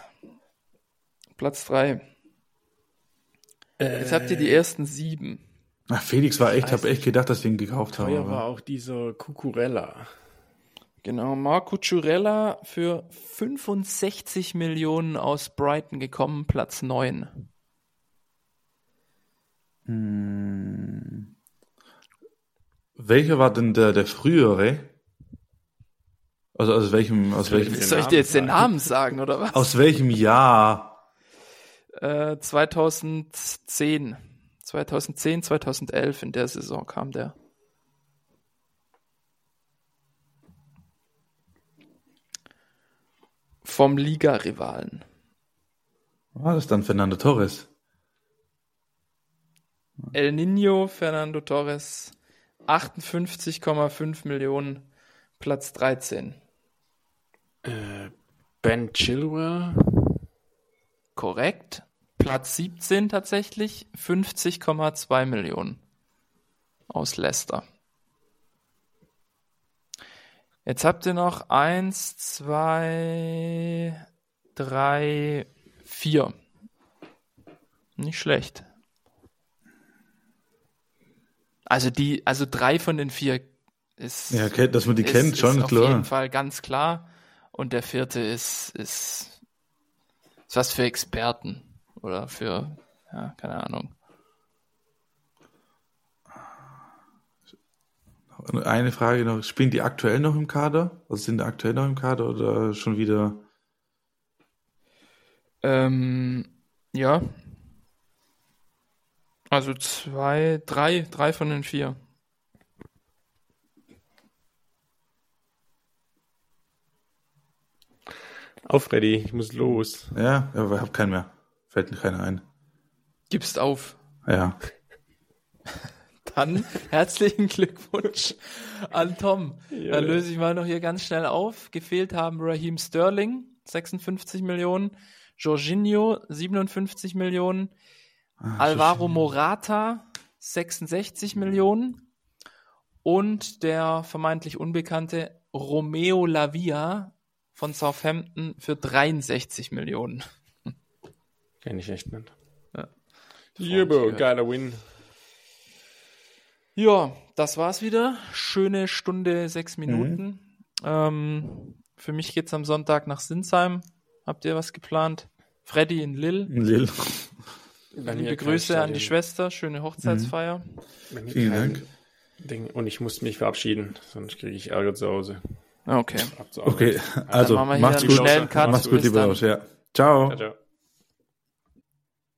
Platz 3. Jetzt habt ihr die ersten sieben. Ach, Felix war echt, habe echt gedacht, dass wir ihn gekauft haben. Teuer war auch dieser Cucurella. Genau, Marco Ciurella für 65 Millionen aus Brighton gekommen, Platz 9. Welcher war denn der, der frühere? Also aus welchem, aus welchem, Soll ich dir jetzt den. Namen sagen, oder was? aus welchem Jahr? Äh, 2010. 2010, 2011 in der Saison kam der. Vom Liga-Rivalen. War das dann Fernando Torres? El Nino, Fernando Torres, 58,5 Millionen, Platz 13. Äh, ben Chilwell. Korrekt. Platz 17 tatsächlich, 50,2 Millionen aus Leicester. Jetzt habt ihr noch eins, zwei, drei, vier. Nicht schlecht. Also die, also drei von den vier ist, Ja, kennt- dass man die ist, kennt, schon ist auf klar. jeden Fall ganz klar. Und der vierte ist, ist, ist was für Experten oder für, ja, keine Ahnung. Eine Frage noch, spielen die aktuell noch im Kader? Also sind die aktuell noch im Kader oder schon wieder? Ähm, ja. Also zwei, drei, drei von den vier. Auf, Freddy, ich muss los. Ja, aber ich habe keinen mehr. Fällt mir keiner ein. Gibst auf. Ja. Dann herzlichen Glückwunsch an Tom. Dann löse ich mal noch hier ganz schnell auf. Gefehlt haben Raheem Sterling, 56 Millionen. Jorginho, 57 Millionen. Alvaro Morata, 66 Millionen. Und der vermeintlich unbekannte Romeo Lavia von Southampton für 63 Millionen. Kenn ich echt nicht. Ja. Geiler Win. Ja, das war's wieder. Schöne Stunde, sechs Minuten. Ähm, für mich geht's am Sonntag nach Sinsheim. Habt ihr was geplant? Freddy in Lille. Lil. Bei mir Liebe Grüße an die Schwester. Schöne Hochzeitsfeier. Bei mir Vielen Dank. Ding. Und ich muss mich verabschieden, sonst kriege ich Ärger zu Hause. Okay. Zur Arbeit. Okay, also machen wir hier macht's einen gut. Macht's gut, lieber dann. Rausch. Ja. Ciao. Ciao, ciao.